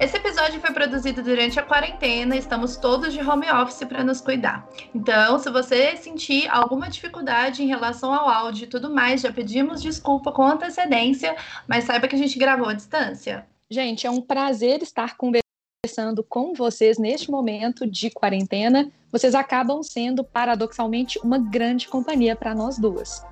Esse episódio foi produzido durante a quarentena, estamos todos de home office para nos cuidar. Então, se você sentir alguma dificuldade em relação ao áudio e tudo mais, já pedimos desculpa com antecedência, mas saiba que a gente gravou à distância. Gente, é um prazer estar conversando com vocês neste momento de quarentena. Vocês acabam sendo, paradoxalmente, uma grande companhia para nós duas.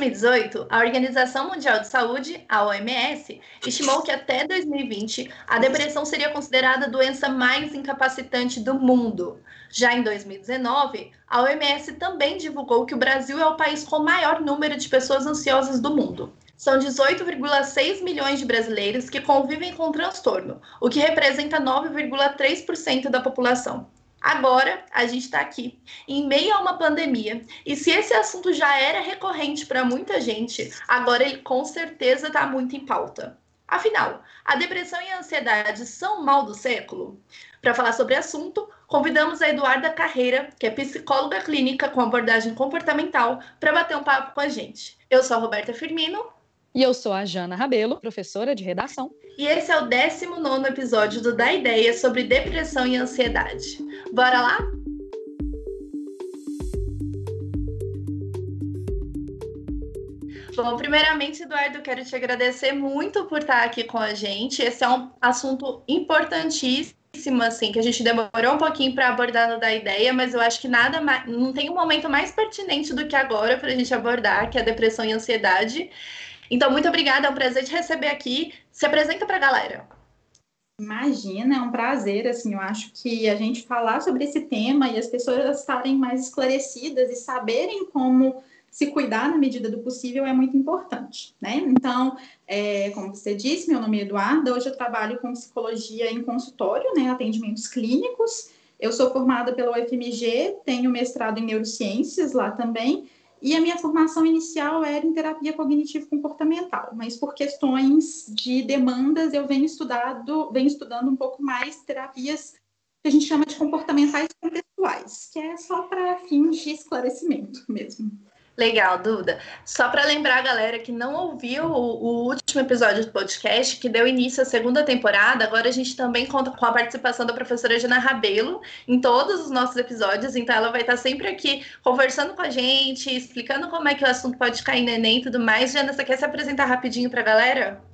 2018, a Organização Mundial de Saúde, a OMS, estimou que até 2020 a depressão seria considerada a doença mais incapacitante do mundo. Já em 2019, a OMS também divulgou que o Brasil é o país com o maior número de pessoas ansiosas do mundo. São 18,6 milhões de brasileiros que convivem com o transtorno, o que representa 9,3% da população. Agora a gente está aqui, em meio a uma pandemia, e se esse assunto já era recorrente para muita gente, agora ele com certeza está muito em pauta. Afinal, a depressão e a ansiedade são mal do século? Para falar sobre o assunto, convidamos a Eduarda Carreira, que é psicóloga clínica com abordagem comportamental, para bater um papo com a gente. Eu sou a Roberta Firmino. E eu sou a Jana Rabelo, professora de redação. E esse é o 19 episódio do Da Ideia sobre depressão e ansiedade. Bora lá? Bom, primeiramente, Eduardo, quero te agradecer muito por estar aqui com a gente. Esse é um assunto importantíssimo, assim, que a gente demorou um pouquinho para abordar no da ideia, mas eu acho que nada mais, não tem um momento mais pertinente do que agora para a gente abordar, que é a depressão e ansiedade. Então, muito obrigada, é um prazer te receber aqui. Se apresenta para a galera. Imagina, é um prazer, assim, eu acho que a gente falar sobre esse tema e as pessoas estarem mais esclarecidas e saberem como se cuidar na medida do possível é muito importante, né? Então, é, como você disse, meu nome é Eduarda, hoje eu trabalho com psicologia em consultório, né, atendimentos clínicos, eu sou formada pela UFMG, tenho mestrado em neurociências lá também, e a minha formação inicial era em terapia cognitivo-comportamental, mas por questões de demandas eu venho estudado, venho estudando um pouco mais terapias que a gente chama de comportamentais contextuais, que é só para fins de esclarecimento mesmo. Legal, Duda. Só para lembrar a galera que não ouviu o, o, último episódio do podcast, que deu início à segunda temporada, agora a gente também conta com a participação da professora Jana Rabelo em todos os nossos episódios, então ela vai estar sempre aqui conversando com a gente, explicando como é que o assunto pode cair no Enem e tudo mais. Jana, você quer se apresentar rapidinho para a galera?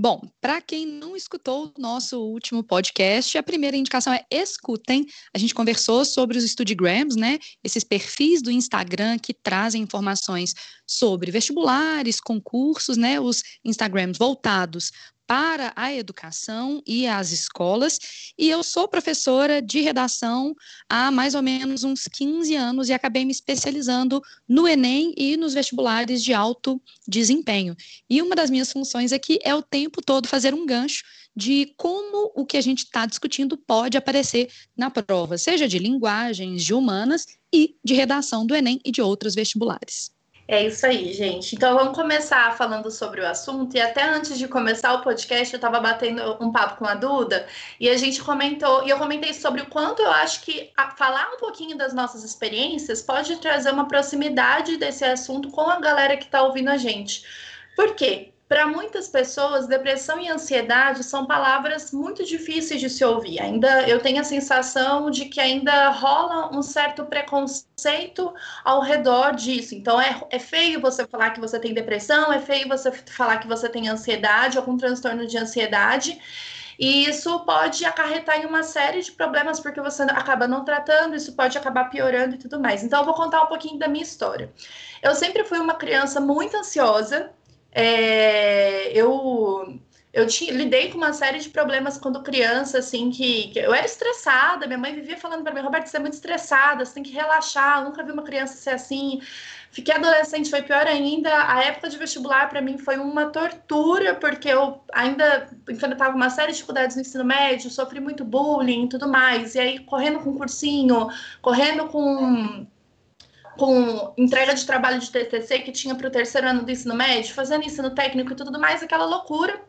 Bom, para quem não escutou o nosso último podcast, a primeira indicação é escutem. A gente conversou sobre os Studigrams, né? Esses perfis do Instagram que trazem informações sobre vestibulares, concursos, né? Os Instagrams voltados para a educação e as escolas, e eu sou professora de redação há mais ou menos uns 15 anos e acabei me especializando no Enem e nos vestibulares de alto desempenho. E uma das minhas funções aqui é o tempo todo fazer um gancho de como o que a gente está discutindo pode aparecer na prova, seja de linguagens, de humanas e de redação do Enem e de outros vestibulares. É isso aí, gente. Então vamos começar falando sobre o assunto. E até antes de começar o podcast, eu estava batendo um papo com a Duda e a gente comentou, e eu comentei sobre o quanto eu acho que falar um pouquinho das nossas experiências pode trazer uma proximidade desse assunto com a galera que está ouvindo a gente. Por quê? Para muitas pessoas, depressão e ansiedade são palavras muito difíceis de se ouvir. Ainda eu tenho a sensação de que ainda rola um certo preconceito ao redor disso. Então é, é feio você falar que você tem depressão, é feio você falar que você tem ansiedade, algum transtorno de ansiedade. E isso pode acarretar em uma série de problemas porque você acaba não tratando, isso pode acabar piorando e tudo mais. Então, eu vou contar um pouquinho da minha história. Eu sempre fui uma criança muito ansiosa, é, eu eu tinha, lidei com uma série de problemas quando criança, assim, que, que eu era estressada. Minha mãe vivia falando para mim, Roberto, você é muito estressada, você tem que relaxar. Eu nunca vi uma criança ser assim. Fiquei adolescente, foi pior ainda. A época de vestibular para mim foi uma tortura, porque eu ainda enfrentava uma série de dificuldades no ensino médio, sofri muito bullying e tudo mais. E aí, correndo com cursinho, correndo com com entrega de trabalho de TCC que tinha para o terceiro ano do ensino médio, fazendo ensino técnico e tudo mais, aquela loucura.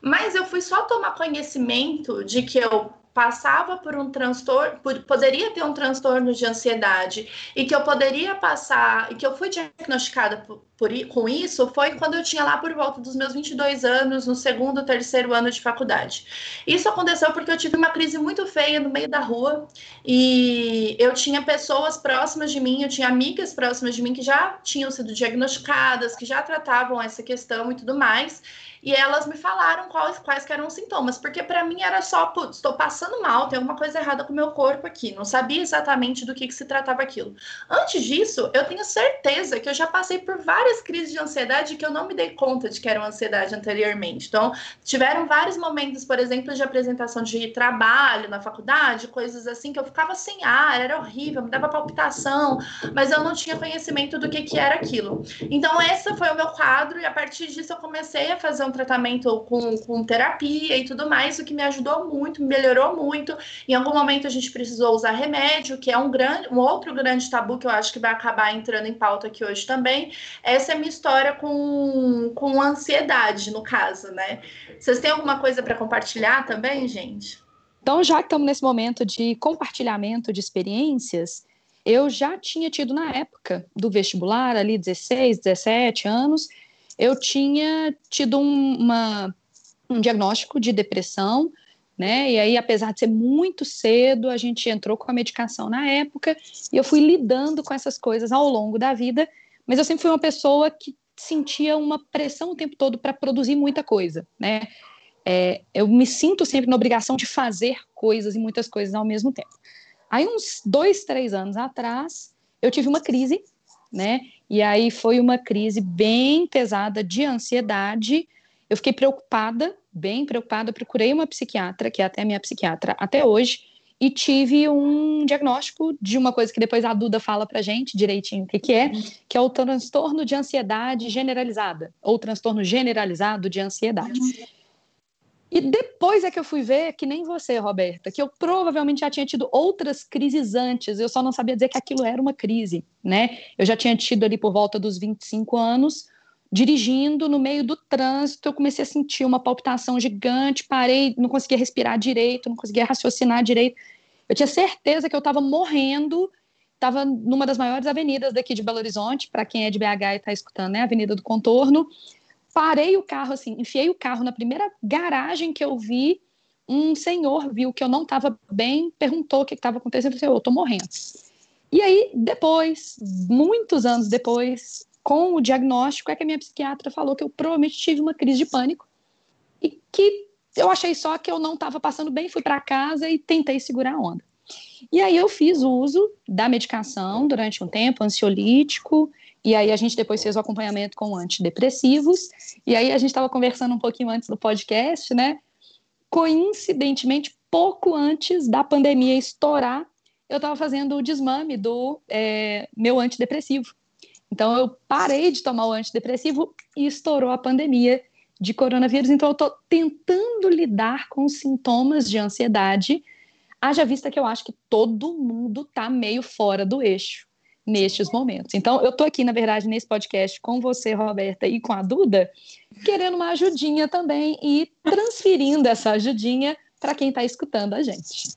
Mas eu fui só tomar conhecimento de que eu passava por um transtorno, por, poderia ter um transtorno de ansiedade e que eu poderia passar, e que eu fui diagnosticada por, por, com isso, foi quando eu tinha lá por volta dos meus 22 anos, no segundo, terceiro ano de faculdade. Isso aconteceu porque eu tive uma crise muito feia no meio da rua e eu tinha pessoas próximas de mim, eu tinha amigas próximas de mim que já tinham sido diagnosticadas, que já tratavam essa questão e tudo mais e elas me falaram quais, quais eram os sintomas, porque para mim era só, putz, estou passando mal, tem alguma coisa errada com o meu corpo aqui, não sabia exatamente do que, que se tratava aquilo. Antes disso, eu tenho certeza que eu já passei por várias crises de ansiedade que eu não me dei conta de que eram ansiedade anteriormente. Então, tiveram vários momentos, por exemplo, de apresentação de trabalho na faculdade, coisas assim, que eu ficava sem ar, era horrível, me dava palpitação, mas eu não tinha conhecimento do que, que era aquilo. Então, esse foi o meu quadro, e a partir disso eu comecei a fazer um tratamento com, com terapia e tudo mais, o que me ajudou muito, melhorou muito. Em algum momento a gente precisou usar remédio, que é um grande, um outro grande tabu que eu acho que vai acabar entrando em pauta aqui hoje também. Essa é a minha história com, com ansiedade, no caso, né? Vocês têm alguma coisa para compartilhar também, gente? Então, já que estamos nesse momento de compartilhamento de experiências, eu já tinha tido na época do vestibular, ali 16, 17 anos, eu tinha tido um, uma, um diagnóstico de depressão, né? E aí, apesar de ser muito cedo, a gente entrou com a medicação na época e eu fui lidando com essas coisas ao longo da vida, mas eu sempre fui uma pessoa que sentia uma pressão o tempo todo para produzir muita coisa, né? É, eu me sinto sempre na obrigação de fazer coisas e muitas coisas ao mesmo tempo. Aí, uns dois, três anos atrás, eu tive uma crise, né? E aí foi uma crise bem pesada de ansiedade. Eu fiquei preocupada, bem preocupada. Procurei uma psiquiatra, que é até minha psiquiatra até hoje, e tive um diagnóstico de uma coisa que depois a Duda fala pra gente direitinho o que, que é, que é o transtorno de ansiedade generalizada, ou transtorno generalizado de ansiedade. E depois é que eu fui ver, que nem você, Roberta, que eu provavelmente já tinha tido outras crises antes, eu só não sabia dizer que aquilo era uma crise, né? Eu já tinha tido ali por volta dos 25 anos, dirigindo no meio do trânsito, eu comecei a sentir uma palpitação gigante, parei, não conseguia respirar direito, não conseguia raciocinar direito. Eu tinha certeza que eu estava morrendo, estava numa das maiores avenidas daqui de Belo Horizonte, para quem é de BH e está escutando, né? Avenida do Contorno parei o carro assim, enfiei o carro na primeira garagem que eu vi. Um senhor viu que eu não estava bem, perguntou o que estava acontecendo, eu falei, eu estou morrendo. E aí, depois, muitos anos depois, com o diagnóstico, é que a minha psiquiatra falou que eu provavelmente tive uma crise de pânico e que eu achei só que eu não estava passando bem, fui para casa e tentei segurar a onda. E aí eu fiz uso da medicação durante um tempo, ansiolítico, e aí a gente depois fez o acompanhamento com antidepressivos. E aí a gente estava conversando um pouquinho antes do podcast, né? Coincidentemente, pouco antes da pandemia estourar, eu estava fazendo o desmame do é, meu antidepressivo. Então eu parei de tomar o antidepressivo e estourou a pandemia de coronavírus. Então eu estou tentando lidar com os sintomas de ansiedade, haja vista que eu acho que todo mundo está meio fora do eixo nestes momentos. Então, eu estou aqui, na verdade, nesse podcast com você, Roberta, e com a Duda, querendo uma ajudinha também e transferindo essa ajudinha para quem está escutando a gente.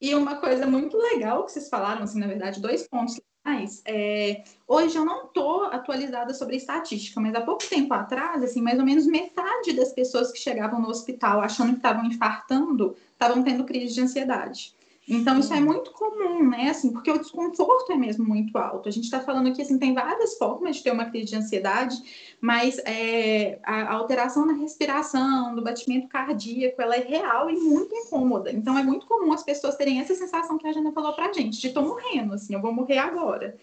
E uma coisa muito legal que vocês falaram, assim, na verdade, dois pontos legais. É, hoje eu não estou atualizada sobre estatística, mas há pouco tempo atrás, assim, mais ou menos metade das pessoas que chegavam no hospital achando que estavam infartando estavam tendo crise de ansiedade. Então, isso é muito comum, né? Assim, porque o desconforto é mesmo muito alto. A gente está falando aqui, assim, tem várias formas de ter uma crise de ansiedade, mas é, a alteração na respiração, do batimento cardíaco, ela é real e muito incômoda. Então, é muito comum as pessoas terem essa sensação que a Jana falou pra gente, de tô morrendo, assim, eu vou morrer agora.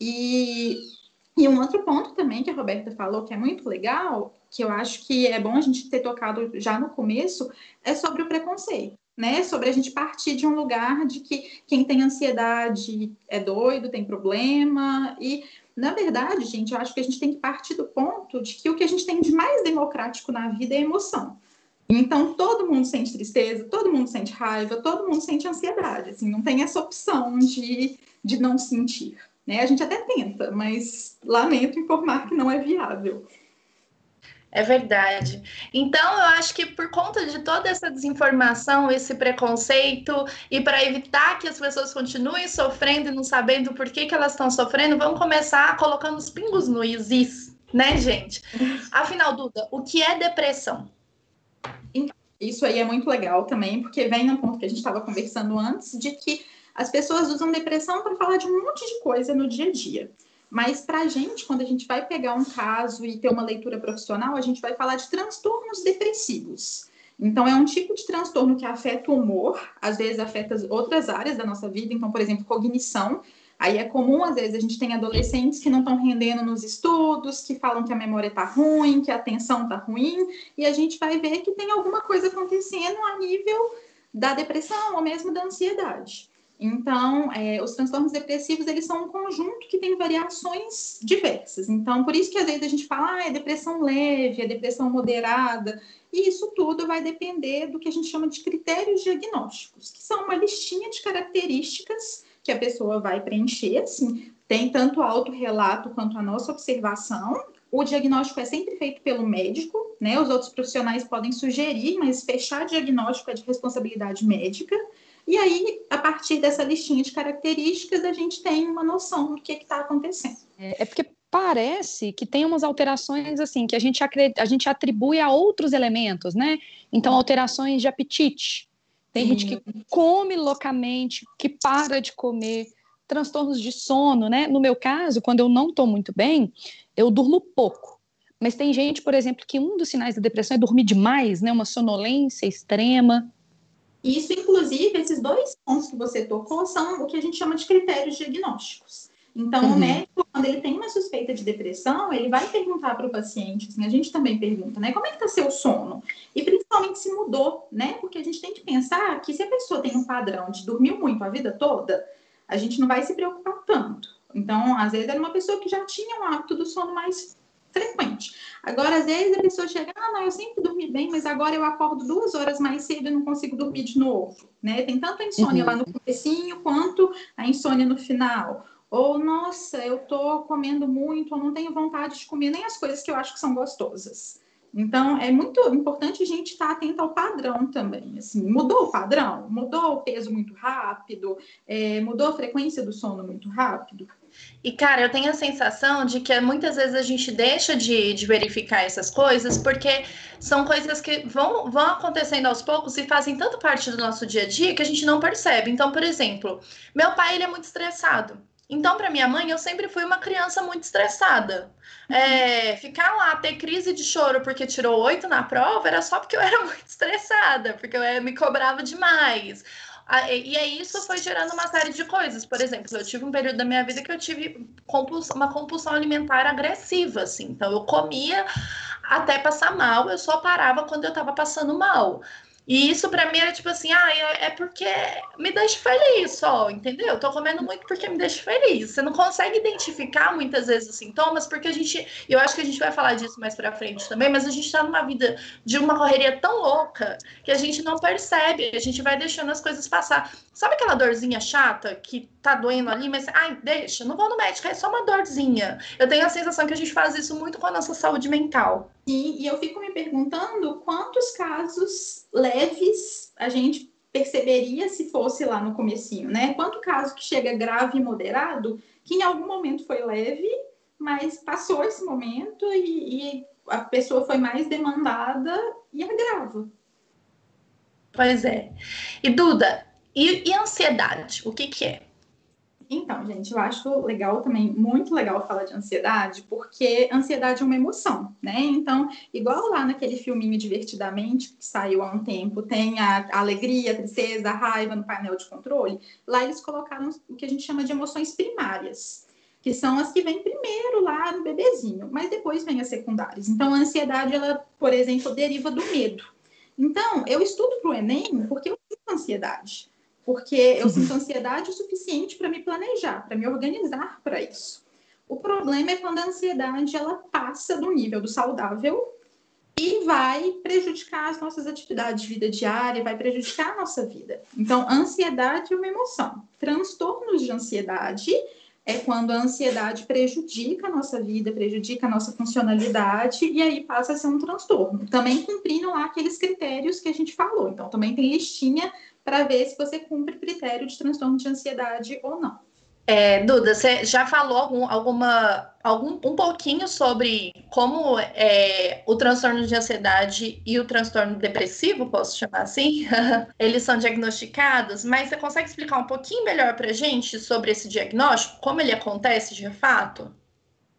E, e um outro ponto também que a Roberta falou, que é muito legal, que eu acho que é bom a gente ter tocado já no começo, é sobre o preconceito né? Sobre a gente partir de um lugar de que quem tem ansiedade é doido, tem problema. E, na verdade, gente, eu acho que a gente tem que partir do ponto de que o que a gente tem de mais democrático na vida é emoção. Então, todo mundo sente tristeza, todo mundo sente raiva, todo mundo sente ansiedade. Assim, não tem essa opção de, de não sentir. Né? A gente até tenta, mas lamento informar que não é viável. É verdade. Então, eu acho que por conta de toda essa desinformação, esse preconceito, e para evitar que as pessoas continuem sofrendo e não sabendo por que, que elas estão sofrendo, vamos começar colocando os pingos no is, né, gente? Afinal, Duda, o que é depressão? Isso aí é muito legal também, porque vem no ponto que a gente estava conversando antes, de que as pessoas usam depressão para falar de um monte de coisa no dia a dia. Mas para a gente, quando a gente vai pegar um caso e ter uma leitura profissional, a gente vai falar de transtornos depressivos. Então, é um tipo de transtorno que afeta o humor, às vezes afeta outras áreas da nossa vida, então, por exemplo, cognição. Aí é comum, às vezes, a gente tem adolescentes que não estão rendendo nos estudos, que falam que a memória está ruim, que a atenção está ruim, e a gente vai ver que tem alguma coisa acontecendo a nível da depressão ou mesmo da ansiedade. Então, é, os transtornos depressivos, eles são um conjunto que tem variações diversas. Então, por isso que às vezes a gente fala, ah, é depressão leve, é depressão moderada, e isso tudo vai depender do que a gente chama de critérios diagnósticos, que são uma listinha de características que a pessoa vai preencher, assim, tem tanto autorrelato quanto a nossa observação. O diagnóstico é sempre feito pelo médico, né? Os outros profissionais podem sugerir, mas fechar diagnóstico é de responsabilidade médica. E aí, a partir dessa listinha de características, a gente tem uma noção do que está acontecendo. É, é porque parece que tem umas alterações assim que a gente, a gente atribui a outros elementos, né? Então, alterações de apetite. Tem gente que come loucamente, que para de comer, transtornos de sono, né? No meu caso, quando eu não estou muito bem, eu durmo pouco. Mas tem gente, por exemplo, que um dos sinais da depressão é dormir demais, né? Uma sonolência extrema. Isso, inclusive, esses dois pontos que você tocou são o que a gente chama de critérios diagnósticos. Então, uhum. o médico, quando ele tem uma suspeita de depressão, ele vai perguntar para o paciente, assim, a gente também pergunta, né? Como é que está seu sono? E principalmente se mudou, né? Porque a gente tem que pensar que se a pessoa tem um padrão de dormir muito a vida toda, a gente não vai se preocupar tanto. Então, às vezes, era uma pessoa que já tinha um hábito do sono mais frequente. Agora, às vezes, a pessoa chega, ah, não, eu sempre dormi bem, mas agora eu acordo duas horas mais cedo e não consigo dormir de novo, né? Tem tanto a insônia uhum. lá no comecinho quanto a insônia no final. Ou, nossa, eu tô comendo muito, ou não tenho vontade de comer nem as coisas que eu acho que são gostosas. Então, é muito importante a gente estar atento ao padrão também. Assim, mudou o padrão? Mudou o peso muito rápido? É, mudou a frequência do sono muito rápido? E, cara, eu tenho a sensação de que muitas vezes a gente deixa de, de, verificar essas coisas porque são coisas que vão, vão acontecendo aos poucos e fazem tanto parte do nosso dia a dia que a gente não percebe. Então, por exemplo, meu pai ele é muito estressado. Então, para minha mãe, eu sempre fui uma criança muito estressada. É, ficar lá, ter crise de choro porque tirou oito na prova, era só porque eu era muito estressada, porque eu me cobrava demais. E aí isso foi gerando uma série de coisas. Por exemplo, eu tive um período da minha vida que eu tive compulsão, uma compulsão alimentar agressiva, assim. Então eu comia até passar mal, eu só parava quando eu estava passando mal. E isso para mim era tipo assim, ah, é, porque me deixa feliz só, entendeu? Tô comendo muito porque me deixa feliz. Você não consegue identificar muitas vezes os sintomas, porque a gente, eu acho que a gente vai falar disso mais para frente também, mas a gente tá numa vida de uma correria tão louca que a gente não percebe, a gente vai deixando as coisas passar. Sabe aquela dorzinha chata que tá doendo ali, mas ai, deixa, não vou no médico, é só uma dorzinha. Eu tenho a sensação que a gente faz isso muito com a nossa saúde mental. E, e eu fico me perguntando quantos casos leves a gente perceberia se fosse lá no comecinho, né? Quanto caso que chega grave e moderado, que em algum momento foi leve, mas passou esse momento e, e a pessoa foi mais demandada e agrava. Pois é. E Duda, e, e ansiedade? O que, que é? Então, gente, eu acho legal também, muito legal falar de ansiedade, porque ansiedade é uma emoção, né? Então, igual lá naquele filminho Divertidamente, que saiu há um tempo, tem a, alegria, a tristeza, a raiva no painel de controle, lá eles colocaram o que a gente chama de emoções primárias, que são as que vêm primeiro lá no bebezinho, mas depois vêm as secundárias. Então, a ansiedade, ela, por exemplo, deriva do medo. Então, eu estudo para o Enem porque eu sinto ansiedade porque eu sinto ansiedade o suficiente para me planejar, para me organizar para isso. O problema é quando a ansiedade ela passa do nível do saudável e vai prejudicar as nossas atividades de vida diária, vai prejudicar a nossa vida. Então, ansiedade é uma emoção. Transtornos de ansiedade é quando a ansiedade prejudica a nossa vida, prejudica a nossa funcionalidade e aí passa a ser um transtorno. Também cumprindo lá aqueles critérios que a gente falou. Então, também tem listinha para ver se você cumpre critério de transtorno de ansiedade ou não. É, Duda, você já falou algum, alguma, algum, um pouquinho sobre como é, o transtorno de ansiedade e o transtorno depressivo, posso chamar assim, eles são diagnosticados, mas você consegue explicar um pouquinho melhor para gente sobre esse diagnóstico, como ele acontece de fato?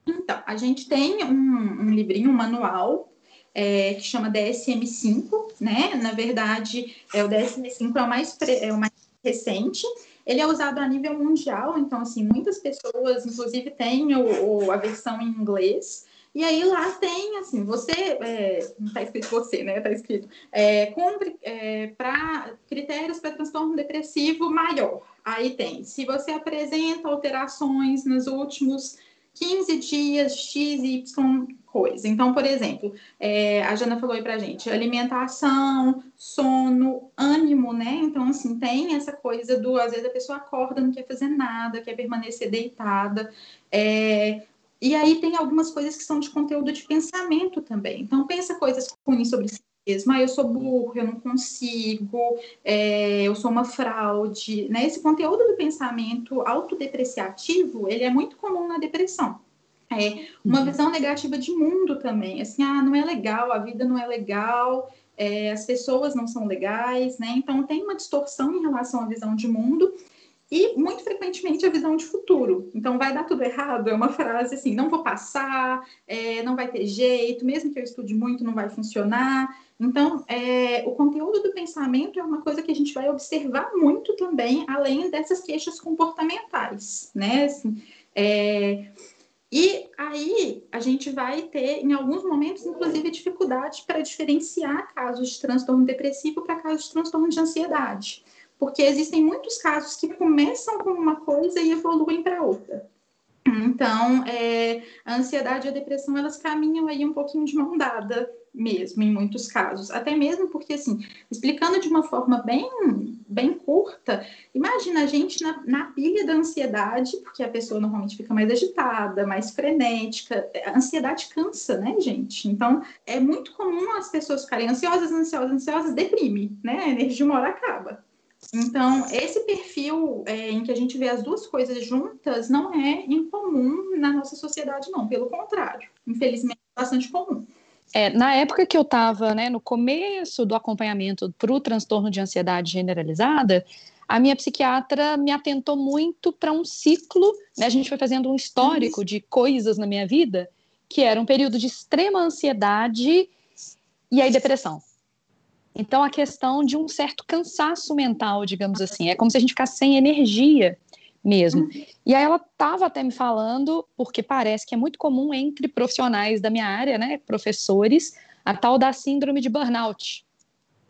Então, a gente tem um, um livrinho, um manual é, que chama DSM-5, né? Na verdade, é, o DSM-5 é o mais, é o mais recente, ele é usado a nível mundial, então, assim, muitas pessoas, inclusive, têm o, o a versão em inglês. E aí lá tem, assim, você, é, não está escrito você, né? Está escrito, é, cumpre é, para critérios para transtorno depressivo maior. Aí tem, se você apresenta alterações nos últimos 15 dias, X, Y coisa. Então, por exemplo, é, a Jana falou aí pra gente, alimentação, sono, ânimo, né? Então, assim, tem essa coisa do, às vezes a pessoa acorda, não quer fazer nada, quer permanecer deitada. É, e aí tem algumas coisas que são de conteúdo de pensamento também. Então, pensa coisas ruins sobre si mesmo. Ah, eu sou burro, eu não consigo, é, eu sou uma fraude. Né? Esse conteúdo do pensamento autodepreciativo, ele é muito comum na depressão. É, uma uhum. visão negativa de mundo também, assim, ah, não é legal, a vida não é legal, é, as pessoas não são legais, né? Então tem uma distorção em relação à visão de mundo e muito frequentemente a visão de futuro. Então vai dar tudo errado, é uma frase assim, não vou passar, é, não vai ter jeito, mesmo que eu estude muito, não vai funcionar. Então, é, o conteúdo do pensamento é uma coisa que a gente vai observar muito também, além dessas queixas comportamentais, né? Assim, é, e aí a gente vai ter, em alguns momentos, inclusive, dificuldade para diferenciar casos de transtorno depressivo para casos de transtorno de ansiedade. Porque existem muitos casos que começam com uma coisa e evoluem para outra. Então, é, a ansiedade e a depressão, elas caminham aí um pouquinho de mão dada mesmo, em muitos casos. Até mesmo porque, assim, explicando de uma forma bem, bem curta, imagina a gente na, na pilha da ansiedade, porque a pessoa normalmente fica mais agitada, mais frenética. A ansiedade cansa, né, gente? Então, é muito comum as pessoas ficarem ansiosas, ansiosas, ansiosas, deprime, né? A energia uma hora acaba. Então, esse perfil é, em que a gente vê as duas coisas juntas não é incomum na nossa sociedade, não. Pelo contrário, infelizmente, é bastante comum. É, na época que eu estava né, no começo do acompanhamento para o transtorno de ansiedade generalizada, a minha psiquiatra me atentou muito para um ciclo, né, a gente foi fazendo um histórico de coisas na minha vida, que era um período de extrema ansiedade e aí depressão. Então, a questão de um certo cansaço mental, digamos assim, é como se a gente ficasse sem energia mesmo. Uhum. E aí ela estava até me falando, porque parece que é muito comum entre profissionais da minha área, né, professores, a tal da síndrome de burnout,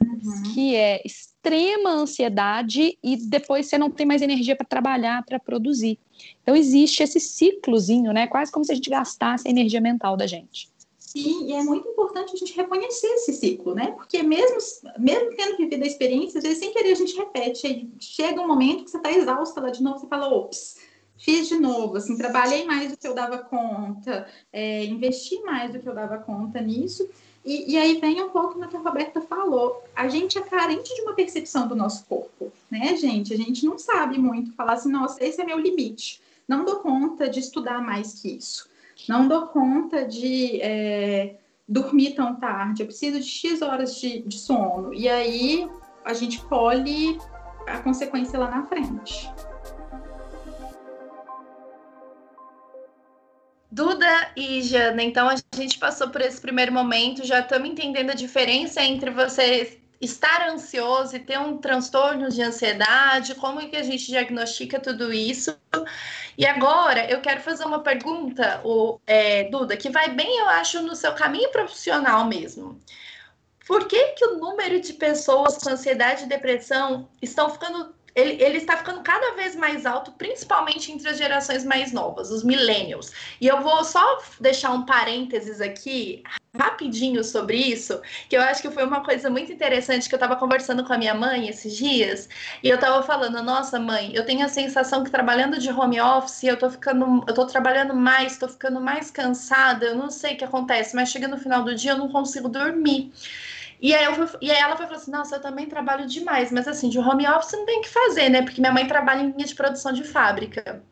uhum. que é extrema ansiedade e depois você não tem mais energia para trabalhar, para produzir. Então existe esse ciclozinho, né, quase como se a gente gastasse a energia mental da gente. Sim, e é muito importante a gente reconhecer esse ciclo, né? Porque mesmo, mesmo tendo vivido a experiência, às vezes sem querer a gente repete, aí chega um momento que você está exausta lá de novo, você fala, ops, fiz de novo, assim, trabalhei mais do que eu dava conta, é, investi mais do que eu dava conta nisso. E, e, aí vem um pouco no que a Roberta falou. A gente é carente de uma percepção do nosso corpo, né, gente? A gente não sabe muito falar assim, nossa, esse é meu limite. Não dou conta de estudar mais que isso não dou conta de é, dormir tão tarde, eu preciso de X horas de, de sono. E aí a gente colhe a consequência lá na frente. Duda e Jana, então a gente passou por esse primeiro momento, já estamos entendendo a diferença entre você estar ansioso e ter um transtorno de ansiedade, como que a gente diagnostica tudo isso. E agora eu quero fazer uma pergunta, o, é, Duda, que vai bem, eu acho, no seu caminho profissional mesmo. Por que, que o número de pessoas com ansiedade e depressão estão ficando ele, ele, está ficando cada vez mais alto, principalmente entre as gerações mais novas, os millennials. E eu vou só deixar um parênteses aqui rapidinho sobre isso, que eu acho que foi uma coisa muito interessante que eu estava conversando com a minha mãe esses dias, e eu estava falando, nossa mãe, eu tenho a sensação que trabalhando de home office, eu tô ficando, eu tô trabalhando mais, tô ficando mais cansada, eu não sei o que acontece, mas chega no final do dia eu não consigo dormir. E aí, fui, e aí ela foi falou assim: Nossa, eu também trabalho demais, mas assim, de home office não tem o que fazer, né? Porque minha mãe trabalha em linha de produção de fábrica.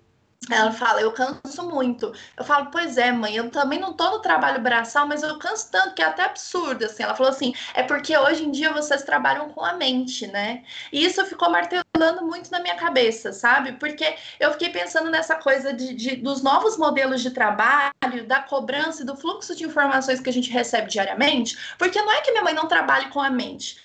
Ela fala, eu canso muito. Eu falo, pois é, mãe, eu também não tô no trabalho braçal, mas eu canso tanto que é até absurdo, assim. Ela falou assim, é porque hoje em dia vocês trabalham com a mente, né? E isso ficou martelando muito na minha cabeça, sabe? Porque eu fiquei pensando nessa coisa de, de dos novos modelos de trabalho, da cobrança e do fluxo de informações que a gente recebe diariamente, porque não é que minha mãe não trabalhe com a mente,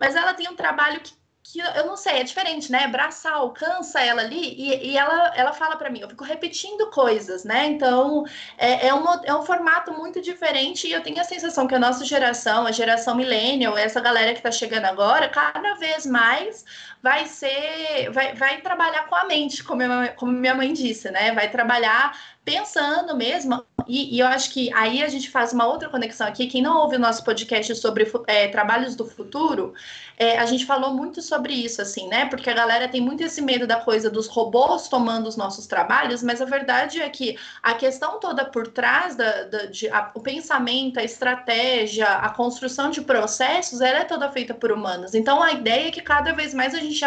mas ela tem um trabalho que que eu não sei, é diferente, né? Braçal, cansa ela ali e, e ela, ela fala para mim, eu fico repetindo coisas, né? Então é, é, um, é um formato muito diferente e eu tenho a sensação que a nossa geração, a geração millennial, essa galera que está chegando agora, cada vez mais vai ser, vai, vai trabalhar com a mente, como, eu, como minha mãe disse, né? Vai trabalhar pensando mesmo, e, e, eu acho que aí a gente faz uma outra conexão aqui. Quem não ouve o nosso podcast sobre é, trabalhos do futuro, é, a gente falou muito sobre isso, assim, né? Porque a galera tem muito esse medo da coisa dos robôs tomando os nossos trabalhos, mas a verdade é que a questão toda por trás da, da de, a, o pensamento, a estratégia, a construção de processos, ela é toda feita por humanos. Então a ideia é que cada vez mais a gente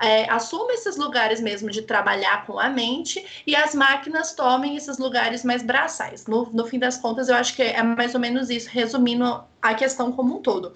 é, assuma esses lugares mesmo de trabalhar com a mente e as máquinas tomem esses lugares mais braçais. No, no fim das contas, eu acho que é mais ou menos isso, resumindo a questão como um todo.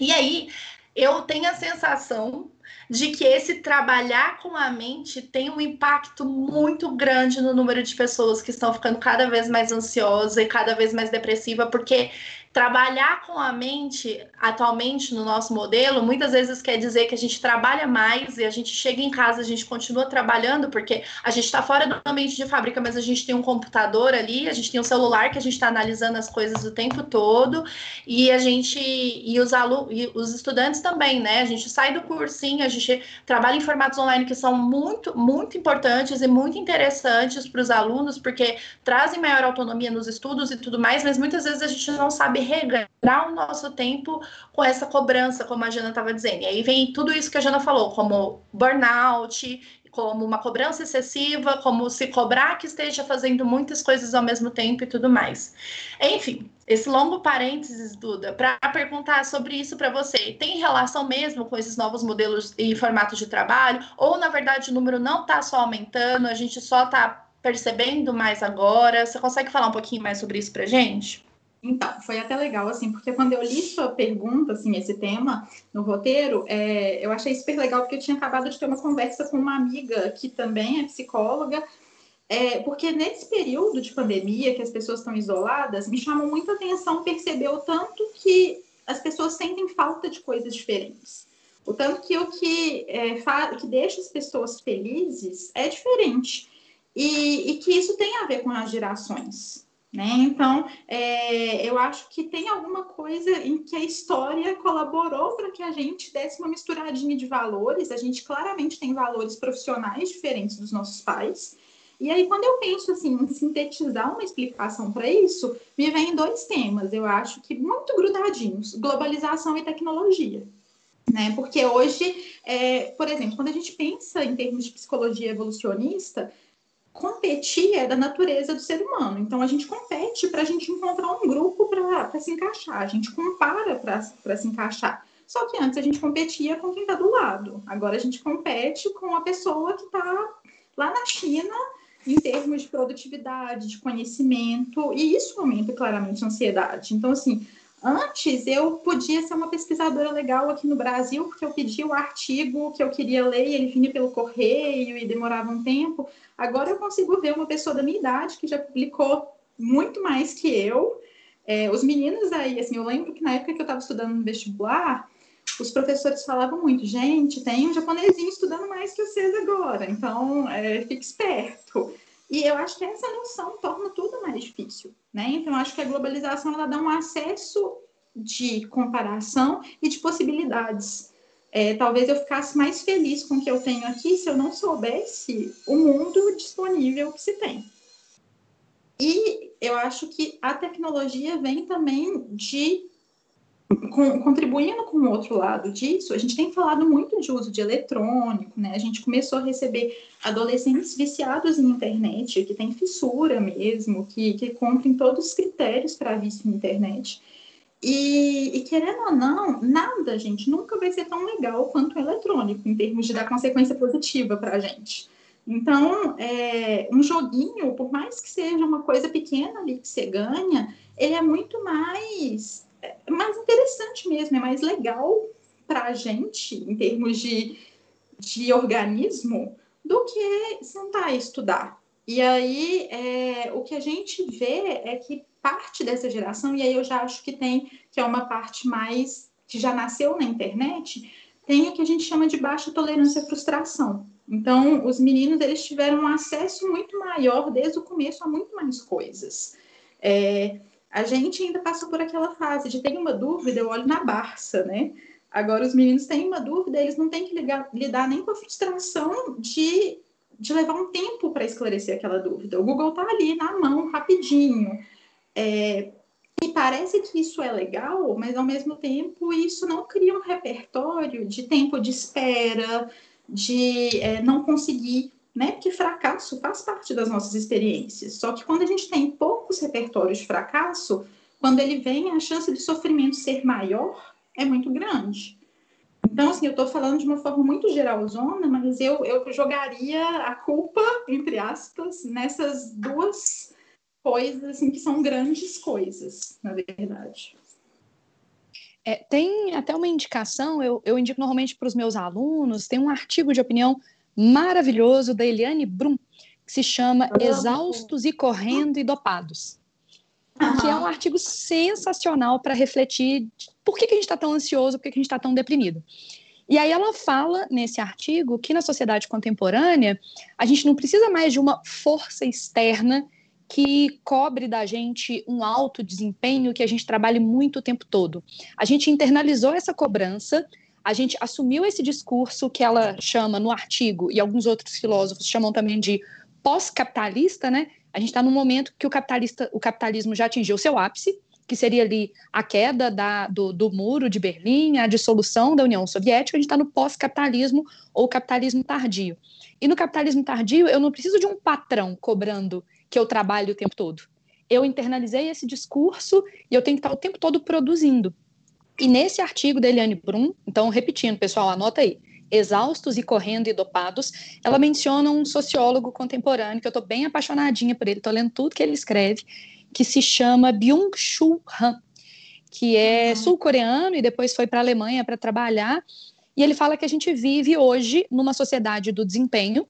E aí, eu tenho a sensação de que esse trabalhar com a mente tem um impacto muito grande no número de pessoas que estão ficando cada vez mais ansiosa e cada vez mais depressiva, porque Trabalhar com a mente, atualmente no nosso modelo, muitas vezes quer dizer que a gente trabalha mais e a gente chega em casa, a gente continua trabalhando, porque a gente está fora do ambiente de fábrica, mas a gente tem um computador ali, a gente tem um celular que a gente está analisando as coisas o tempo todo, e a gente, e os alunos, e os estudantes também, né? A gente sai do cursinho, a gente trabalha em formatos online que são muito, muito importantes e muito interessantes para os alunos, porque trazem maior autonomia nos estudos e tudo mais, mas muitas vezes a gente não sabe regrar o nosso tempo com essa cobrança, como a Jana estava dizendo. E aí vem tudo isso que a Jana falou, como burnout, como uma cobrança excessiva, como se cobrar que esteja fazendo muitas coisas ao mesmo tempo e tudo mais. Enfim, esse longo parênteses, Duda, para perguntar sobre isso para você. Tem relação mesmo com esses novos modelos e formatos de trabalho? Ou, na verdade, o número não está só aumentando, a gente só está percebendo mais agora? Você consegue falar um pouquinho mais sobre isso para gente? Então, foi até legal, assim, porque quando eu li sua pergunta, assim, esse tema no roteiro, é, eu achei super legal, porque eu tinha acabado de ter uma conversa com uma amiga que também é psicóloga, é, porque nesse período de pandemia, que as pessoas estão isoladas, me chamou muito a atenção perceber o tanto que as pessoas sentem falta de coisas diferentes. O tanto que o que, é, que deixa as pessoas felizes é diferente. E, e que isso tem a ver com as gerações. Né? Então, é, eu acho que tem alguma coisa em que a história colaborou para que a gente desse uma misturadinha de valores. A gente claramente tem valores profissionais diferentes dos nossos pais. E aí, quando eu penso assim, em sintetizar uma explicação para isso, me vem dois temas, eu acho que muito grudadinhos: globalização e tecnologia. Né? Porque hoje, é, por exemplo, quando a gente pensa em termos de psicologia evolucionista, competir é da natureza do ser humano. Então a gente compete para a gente encontrar um grupo para se encaixar, a gente compara para se encaixar. Só que antes a gente competia com quem está do lado. Agora a gente compete com a pessoa que está lá na China em termos de produtividade, de conhecimento, e isso aumenta claramente a ansiedade. Então, assim, antes eu podia ser uma pesquisadora legal aqui no Brasil, porque eu pedia o artigo que eu queria ler e ele vinha pelo correio e demorava um tempo. Agora eu consigo ver uma pessoa da minha idade que já publicou muito mais que eu. É, os meninos aí, assim, eu lembro que na época que eu estava estudando no vestibular, os professores falavam muito, gente, tem um japonesinho estudando mais que vocês agora, então é, fique esperto. E eu acho que essa noção torna tudo mais difícil, né? Então, acho que a globalização ela dá um acesso de comparação e de possibilidades é, talvez eu ficasse mais feliz com o que eu tenho aqui se eu não soubesse o mundo disponível que se tem. E eu acho que a tecnologia vem também de com, contribuindo com o outro lado disso, a gente tem falado muito de uso de eletrônico, né? A gente começou a receber adolescentes viciados em internet, que tem fissura mesmo, que, que cumprem todos os critérios para vício em internet. E, e, querendo ou não, nada, gente, nunca vai ser tão legal quanto o eletrônico, em termos de dar consequência positiva para a gente. Então, é, um joguinho, por mais que seja uma coisa pequena ali que você ganha, ele é muito mais é mais interessante mesmo, é mais legal para a gente, em termos de, de organismo, do que sentar e estudar. E aí, é, o que a gente vê é que parte dessa geração, e aí eu já acho que tem, que é uma parte mais que já nasceu na internet, tem o que a gente chama de baixa tolerância à frustração. Então, os meninos eles tiveram um acesso muito maior desde o começo a muito mais coisas. É, a gente ainda passa por aquela fase de ter uma dúvida, eu olho na Barça, né? Agora, os meninos têm uma dúvida, eles não têm que ligar, lidar nem com a frustração de, de levar um tempo para esclarecer aquela dúvida. O Google está ali na mão, rapidinho. É, e parece que isso é legal, mas ao mesmo tempo isso não cria um repertório de tempo de espera, de é, não conseguir né? Porque fracasso faz parte das nossas experiências. Só que quando a gente tem poucos repertórios de fracasso, quando ele vem, a chance de sofrimento ser maior é muito grande. Então, assim, eu estou falando de uma forma muito geralzona, mas eu, eu jogaria a culpa, entre aspas, nessas duas coisas, assim, que são grandes coisas, na verdade. É, tem até uma indicação, eu, eu indico normalmente para os meus alunos, tem um artigo de opinião maravilhoso da Eliane Brum, que se chama Exaustos e Correndo e Dopados. Que é um artigo sensacional para refletir por que, que a gente está tão ansioso, por que, que a gente está tão deprimido. E aí ela fala nesse artigo que na sociedade contemporânea a gente não precisa mais de uma força externa que cobre da gente um alto desempenho que a gente trabalhe muito o tempo todo. A gente internalizou essa cobrança a gente assumiu esse discurso que ela chama no artigo, e alguns outros filósofos chamam também de pós-capitalista, né? A gente está num momento que o, capitalista, o capitalismo já atingiu seu ápice, que seria ali a queda da, do, do muro de Berlim, a dissolução da União Soviética, a gente está no pós-capitalismo ou capitalismo tardio. E no capitalismo tardio, eu não preciso de um patrão cobrando que eu trabalhe o tempo todo. Eu internalizei esse discurso e eu tenho que estar o tempo todo produzindo. E nesse artigo da Eliane Brum, então repetindo, pessoal, anota aí, exaustos e correndo e dopados, ela menciona um sociólogo contemporâneo que eu estou bem apaixonadinha por ele, estou lendo tudo que ele escreve, que se chama Byung-Chul Han, que é uhum. sul-coreano e depois foi para a Alemanha para trabalhar. E ele fala que a gente vive hoje numa sociedade do desempenho,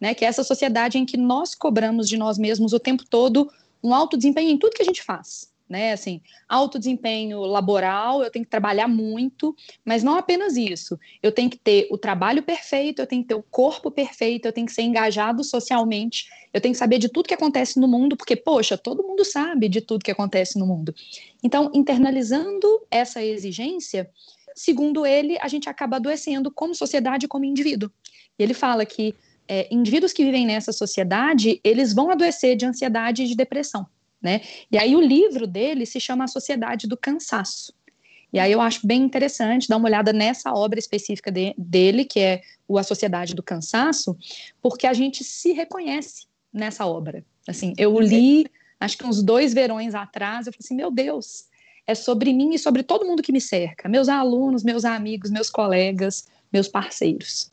né, que é essa sociedade em que nós cobramos de nós mesmos o tempo todo um alto desempenho em tudo que a gente faz né? Assim, alto desempenho laboral, eu tenho que trabalhar muito, mas não apenas isso. Eu tenho que ter o trabalho perfeito, eu tenho que ter o corpo perfeito, eu tenho que ser engajado socialmente, eu tenho que saber de tudo que acontece no mundo, porque, poxa, todo mundo sabe de tudo que acontece no mundo. Então, internalizando essa exigência, segundo ele, a gente acaba adoecendo como sociedade e como indivíduo. E ele fala que é, indivíduos que vivem nessa sociedade, eles vão adoecer de ansiedade e de depressão né? E aí o livro dele se chama A Sociedade do Cansaço. E aí eu acho bem interessante dar uma olhada nessa obra específica de, dele, que é o A Sociedade do Cansaço, porque a gente se reconhece nessa obra. Assim, eu li, acho que uns dois verões atrás, eu falei assim, meu Deus, é sobre mim e sobre todo mundo que me cerca, meus alunos, meus amigos, meus colegas, meus parceiros.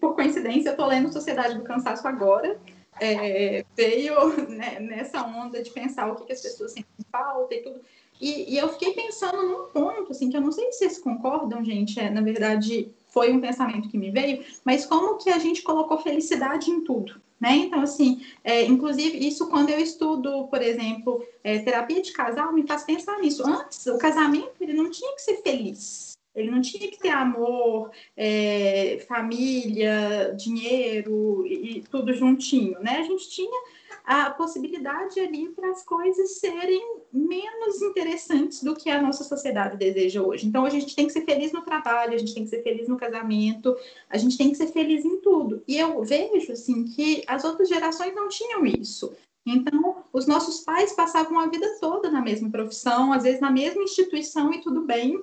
Por coincidência, eu estou lendo Sociedade do Cansaço agora, é, veio né, nessa onda de pensar o que, que as pessoas sentem falta e tudo. E, e, eu fiquei pensando num ponto, assim, que eu não sei se vocês concordam, gente, é, na verdade foi um pensamento que me veio, mas como que a gente colocou felicidade em tudo, né? Então, assim, é, inclusive, isso quando eu estudo, por exemplo, é, terapia de casal, me faz pensar nisso. Antes, o casamento, ele não tinha que ser feliz, ele não tinha que ter amor, é, família, dinheiro e, e, tudo juntinho, né? A gente tinha a possibilidade ali para as coisas serem menos interessantes do que a nossa sociedade deseja hoje. Então, a gente tem que ser feliz no trabalho, a gente tem que ser feliz no casamento, a gente tem que ser feliz em tudo. E eu vejo, assim, que as outras gerações não tinham isso. Então, os nossos pais passavam a vida toda na mesma profissão, às vezes na mesma instituição e tudo bem.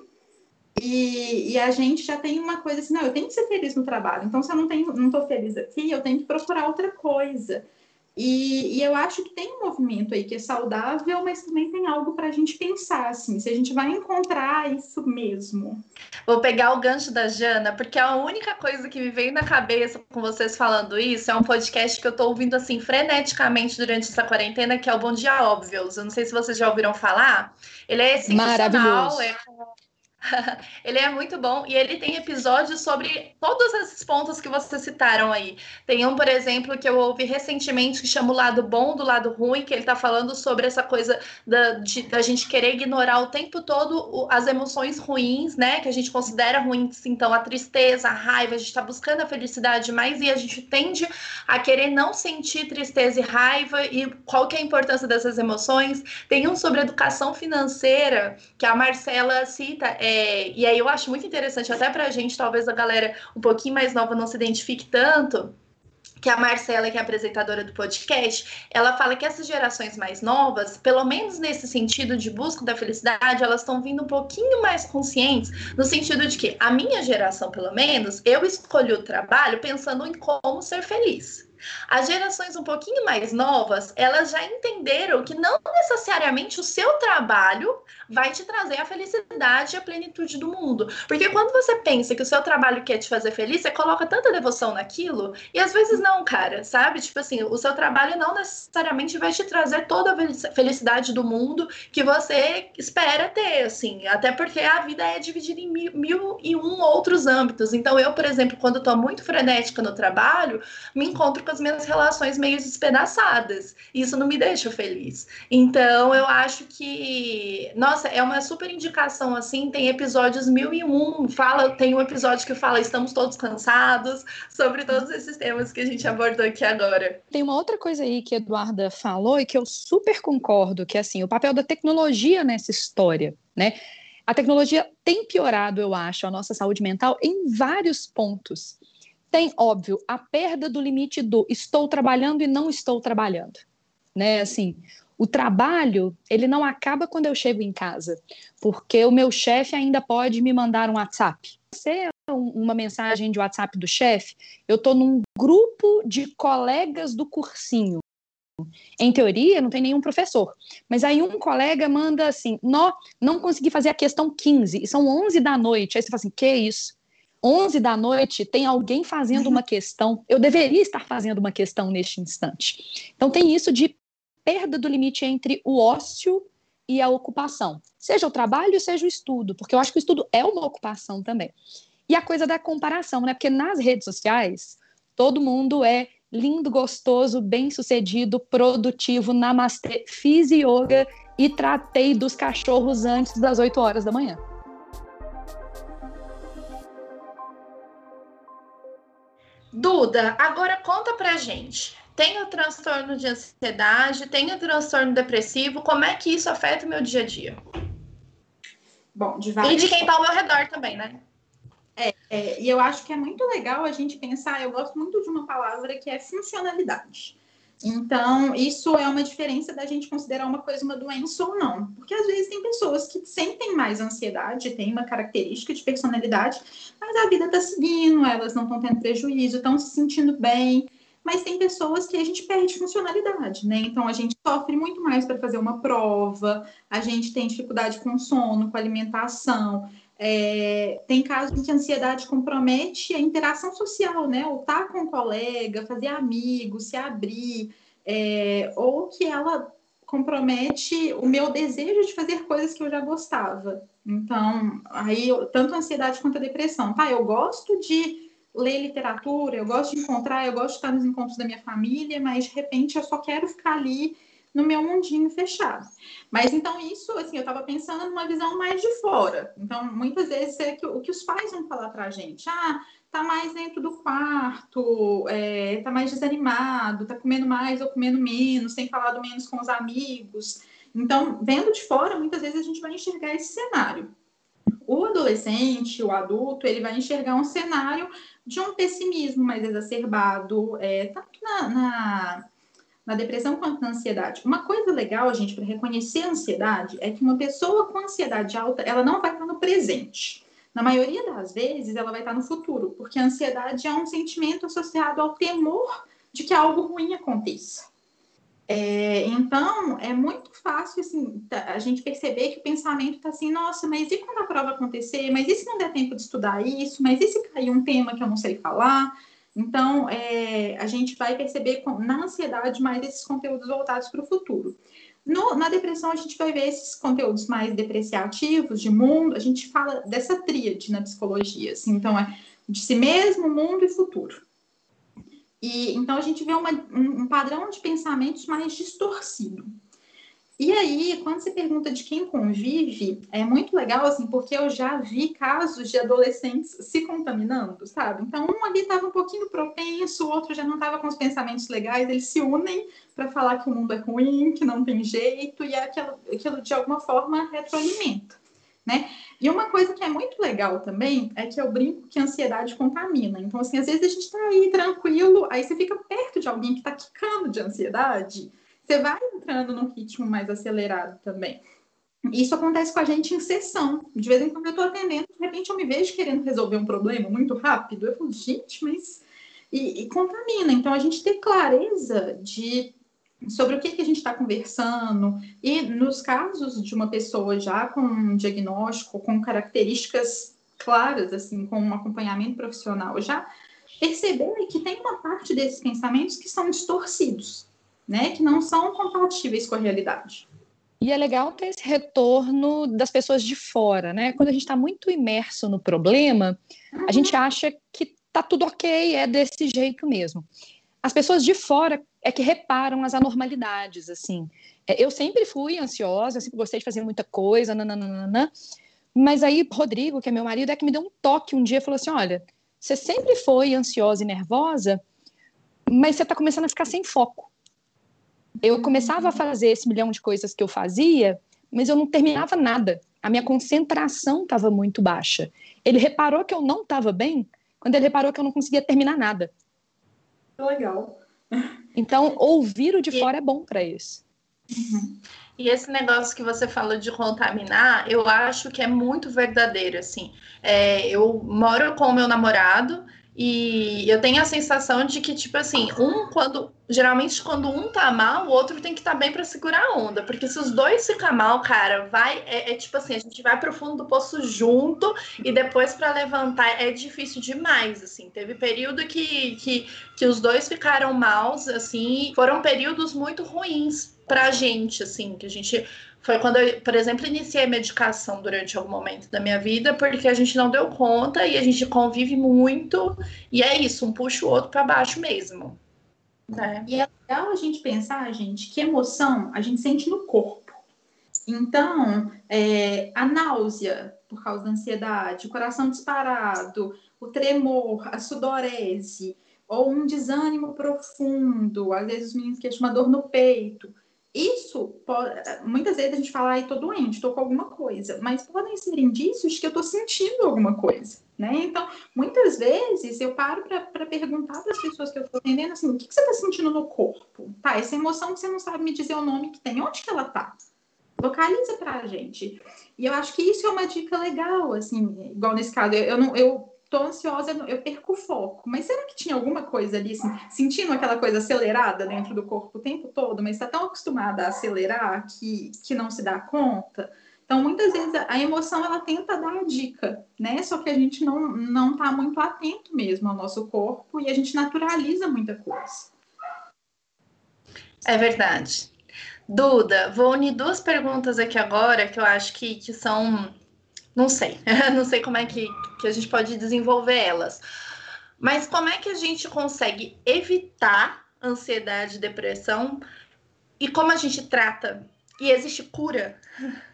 E, e, a gente já tem uma coisa assim, não, eu tenho que ser feliz no trabalho. Então, se eu não tenho, não estou feliz aqui, eu tenho que procurar outra coisa. E, e, eu acho que tem um movimento aí que é saudável, mas também tem algo para a gente pensar, assim, se a gente vai encontrar isso mesmo. Vou pegar o gancho da Jana, porque a única coisa que me veio na cabeça com vocês falando isso é um podcast que eu estou ouvindo assim freneticamente durante essa quarentena, que é o Bom Dia Óbvios. Eu não sei se vocês já ouviram falar. Ele é sensacional, é ele é muito bom e ele tem episódios sobre todos esses pontos que vocês citaram aí. Tem um, por exemplo, que eu ouvi recentemente que chama o lado bom do lado ruim, que ele está falando sobre essa coisa da, de, da gente querer ignorar o tempo todo as emoções ruins, né? Que a gente considera ruins, então a tristeza, a raiva, a gente está buscando a felicidade mais e a gente tende a querer não sentir tristeza e raiva e qual que é a importância dessas emoções. Tem um sobre educação financeira que a Marcela cita. É, é, e aí eu acho muito interessante, até para a gente, talvez a galera um pouquinho mais nova não se identifique tanto, que a Marcela, que é apresentadora do podcast, ela fala que essas gerações mais novas, pelo menos nesse sentido de busca da felicidade, elas estão vindo um pouquinho mais conscientes, no sentido de que a minha geração, pelo menos, eu escolhi o trabalho pensando em como ser feliz. As gerações um pouquinho mais novas, elas já entenderam que não necessariamente o seu trabalho vai te trazer a felicidade e a plenitude do mundo. Porque quando você pensa que o seu trabalho quer te fazer feliz, você coloca tanta devoção naquilo, e às vezes não, cara, sabe? Tipo assim, o seu trabalho não necessariamente vai te trazer toda a felicidade do mundo que você espera ter, assim. Até porque a vida é dividida em mil, mil e um outros âmbitos. Então, eu, por exemplo, quando estou muito frenética no trabalho, me encontro com as minhas relações meio despedaçadas. Isso não me deixa feliz. Então, eu acho que, nossa, é uma super indicação assim. Tem episódios mil e um. Fala, tem um episódio que fala estamos todos cansados sobre todos esses temas que a gente abordou aqui agora. Tem uma outra coisa aí que a Eduarda falou e que eu super concordo, que é assim, o papel da tecnologia nessa história, né? A tecnologia tem piorado, eu acho, a nossa saúde mental em vários pontos. Tem, óbvio, a perda do limite do estou trabalhando e não estou trabalhando. Né? Assim, o trabalho, ele não acaba quando eu chego em casa, porque o meu chefe ainda pode me mandar um WhatsApp. Se é uma mensagem de WhatsApp do chefe, eu estou num grupo de colegas do cursinho. Em teoria, não tem nenhum professor. Mas aí um colega manda assim: não, não consegui fazer a questão 15, e são 11 da noite. Aí você fala assim: que isso? 11 da noite tem alguém fazendo uma questão, eu deveria estar fazendo uma questão neste instante. Então tem isso de perda do limite entre o ócio e a ocupação, seja o trabalho, seja o estudo, porque eu acho que o estudo é uma ocupação também. E a coisa da comparação, né? Porque nas redes sociais, todo mundo é lindo, gostoso, bem-sucedido, produtivo, namastê, fiz yoga e tratei dos cachorros antes das 8 horas da manhã. Duda, agora conta pra gente. Tem o transtorno de ansiedade, tem o transtorno depressivo, como é que isso afeta o meu dia a dia? Bom, de várias... E de quem está ao meu redor também, né? É, é, e eu acho que é muito legal a gente pensar, eu gosto muito de uma palavra que é funcionalidade. Então, isso é uma diferença da gente considerar uma coisa uma doença ou não. Porque às vezes tem pessoas que sentem mais ansiedade, tem uma característica de personalidade, mas a vida está seguindo, elas não estão tendo prejuízo, estão se sentindo bem. Mas tem pessoas que a gente perde funcionalidade, né? Então a gente sofre muito mais para fazer uma prova, a gente tem dificuldade com sono, com alimentação. É, tem casos em que a ansiedade compromete a interação social, né? Ou estar tá com um colega, fazer amigos, se abrir, é, ou que ela compromete o meu desejo de fazer coisas que eu já gostava. Então, aí, tanto a ansiedade quanto a depressão. Tá, eu gosto de ler literatura, eu gosto de encontrar, eu gosto de estar nos encontros da minha família, mas de repente eu só quero ficar ali no meu mundinho fechado. Mas então isso, assim, eu estava pensando numa visão mais de fora. Então, muitas vezes é que, o que os pais vão falar para a gente, ah, tá mais dentro do quarto, é, tá mais desanimado, tá comendo mais ou comendo menos, tem falado menos com os amigos. Então, vendo de fora, muitas vezes a gente vai enxergar esse cenário. O adolescente, o adulto, ele vai enxergar um cenário de um pessimismo mais exacerbado, é, tanto na, na na depressão quanto na ansiedade. Uma coisa legal, gente, para reconhecer a ansiedade é que uma pessoa com ansiedade alta, ela não vai estar no presente. Na maioria das vezes, ela vai estar no futuro, porque a ansiedade é um sentimento associado ao temor de que algo ruim aconteça. É, então, é muito fácil assim, a gente perceber que o pensamento está assim, nossa, mas e quando a prova acontecer? Mas e se não der tempo de estudar isso? Mas e se cair um tema que eu não sei falar? Então, é, a gente vai perceber na ansiedade mais esses conteúdos voltados para o futuro. No, na depressão, a gente vai ver esses conteúdos mais depreciativos, de mundo, a gente fala dessa tríade na psicologia, assim, então é de si mesmo, mundo e futuro. E então a gente vê uma, um, um padrão de pensamentos mais distorcido. E aí, quando se pergunta de quem convive, é muito legal, assim, porque eu já vi casos de adolescentes se contaminando, sabe? Então, um ali estava um pouquinho propenso, o outro já não estava com os pensamentos legais, eles se unem para falar que o mundo é ruim, que não tem jeito, e aquilo, aquilo de alguma forma retroalimenta, né? E uma coisa que é muito legal também é que eu brinco que a ansiedade contamina. Então, assim, às vezes a gente está aí tranquilo, aí você fica perto de alguém que está quicando de ansiedade, você vai entrando num ritmo mais acelerado também. Isso acontece com a gente em sessão. De vez em quando eu estou atendendo, de repente eu me vejo querendo resolver um problema muito rápido. Eu falo, gente, mas. E, e contamina. Então, a gente ter clareza de sobre o que, que a gente está conversando. E nos casos de uma pessoa já com um diagnóstico, com características claras, assim, com um acompanhamento profissional, já perceber que tem uma parte desses pensamentos que são distorcidos, né? Que não são compatíveis com a realidade. E é legal ter esse retorno das pessoas de fora, né? Quando a gente está muito imerso no problema, uhum. a gente acha que tá tudo ok, é desse jeito mesmo. As pessoas de fora é que reparam as anormalidades, assim. É, eu sempre fui ansiosa, sempre gostei de fazer muita coisa, nananana, mas aí Rodrigo, que é meu marido, é que me deu um toque um dia, falou assim, olha, você sempre foi ansiosa e nervosa, mas você está começando a ficar sem foco. Eu começava a fazer esse milhão de coisas que eu fazia, mas eu não terminava nada. A minha concentração estava muito baixa. Ele reparou que eu não estava bem quando ele reparou que eu não conseguia terminar nada. Legal. Então, ouvir o de e... fora é bom para isso. Uhum. E esse negócio que você falou de contaminar, eu acho que é muito verdadeiro, assim. É, eu moro com o meu namorado e eu tenho a sensação de que, tipo assim, um quando. Geralmente, quando um tá mal, o outro tem que estar tá bem para segurar a onda. Porque se os dois ficam mal, cara, vai. É, é, tipo assim, a gente vai pro fundo do poço junto e depois para levantar é difícil demais. Assim, teve período que, que, que os dois ficaram maus, assim, foram períodos muito ruins pra gente, assim, que a gente foi quando eu, por exemplo, iniciei medicação durante algum momento da minha vida, porque a gente não deu conta e a gente convive muito, e é isso, um puxa o outro para baixo mesmo. Né? E é legal a gente pensar, gente, que emoção a gente sente no corpo. Então, é, a náusea por causa da ansiedade, o coração disparado, o tremor, a sudorese, ou um desânimo profundo, às vezes os meninos queixam uma dor no peito isso, pode, muitas vezes a gente fala, ai, tô doente, tô com alguma coisa, mas podem ser indícios de que eu tô sentindo alguma coisa, né? Então, muitas vezes eu paro para perguntar para as pessoas que eu tô atendendo assim, o que, que você tá sentindo no corpo? Tá, essa emoção que você não sabe me dizer o nome que tem, onde que ela tá? Localiza pra gente. E eu acho que isso é uma dica legal, assim, igual nesse caso, eu, eu não, eu tô ansiosa, eu perco o foco. Mas será que tinha alguma coisa ali, assim, sentindo aquela coisa acelerada dentro do corpo o tempo todo, mas está tão acostumada a acelerar que, que não se dá conta? Então, muitas vezes a emoção ela tenta dar a dica, né? Só que a gente não não está muito atento mesmo ao nosso corpo e a gente naturaliza muita coisa. É verdade. Duda, vou unir duas perguntas aqui agora que eu acho que, que são não sei, não sei como é que, que a gente pode desenvolver elas. Mas como é que a gente consegue evitar ansiedade e depressão e como a gente trata? E existe cura?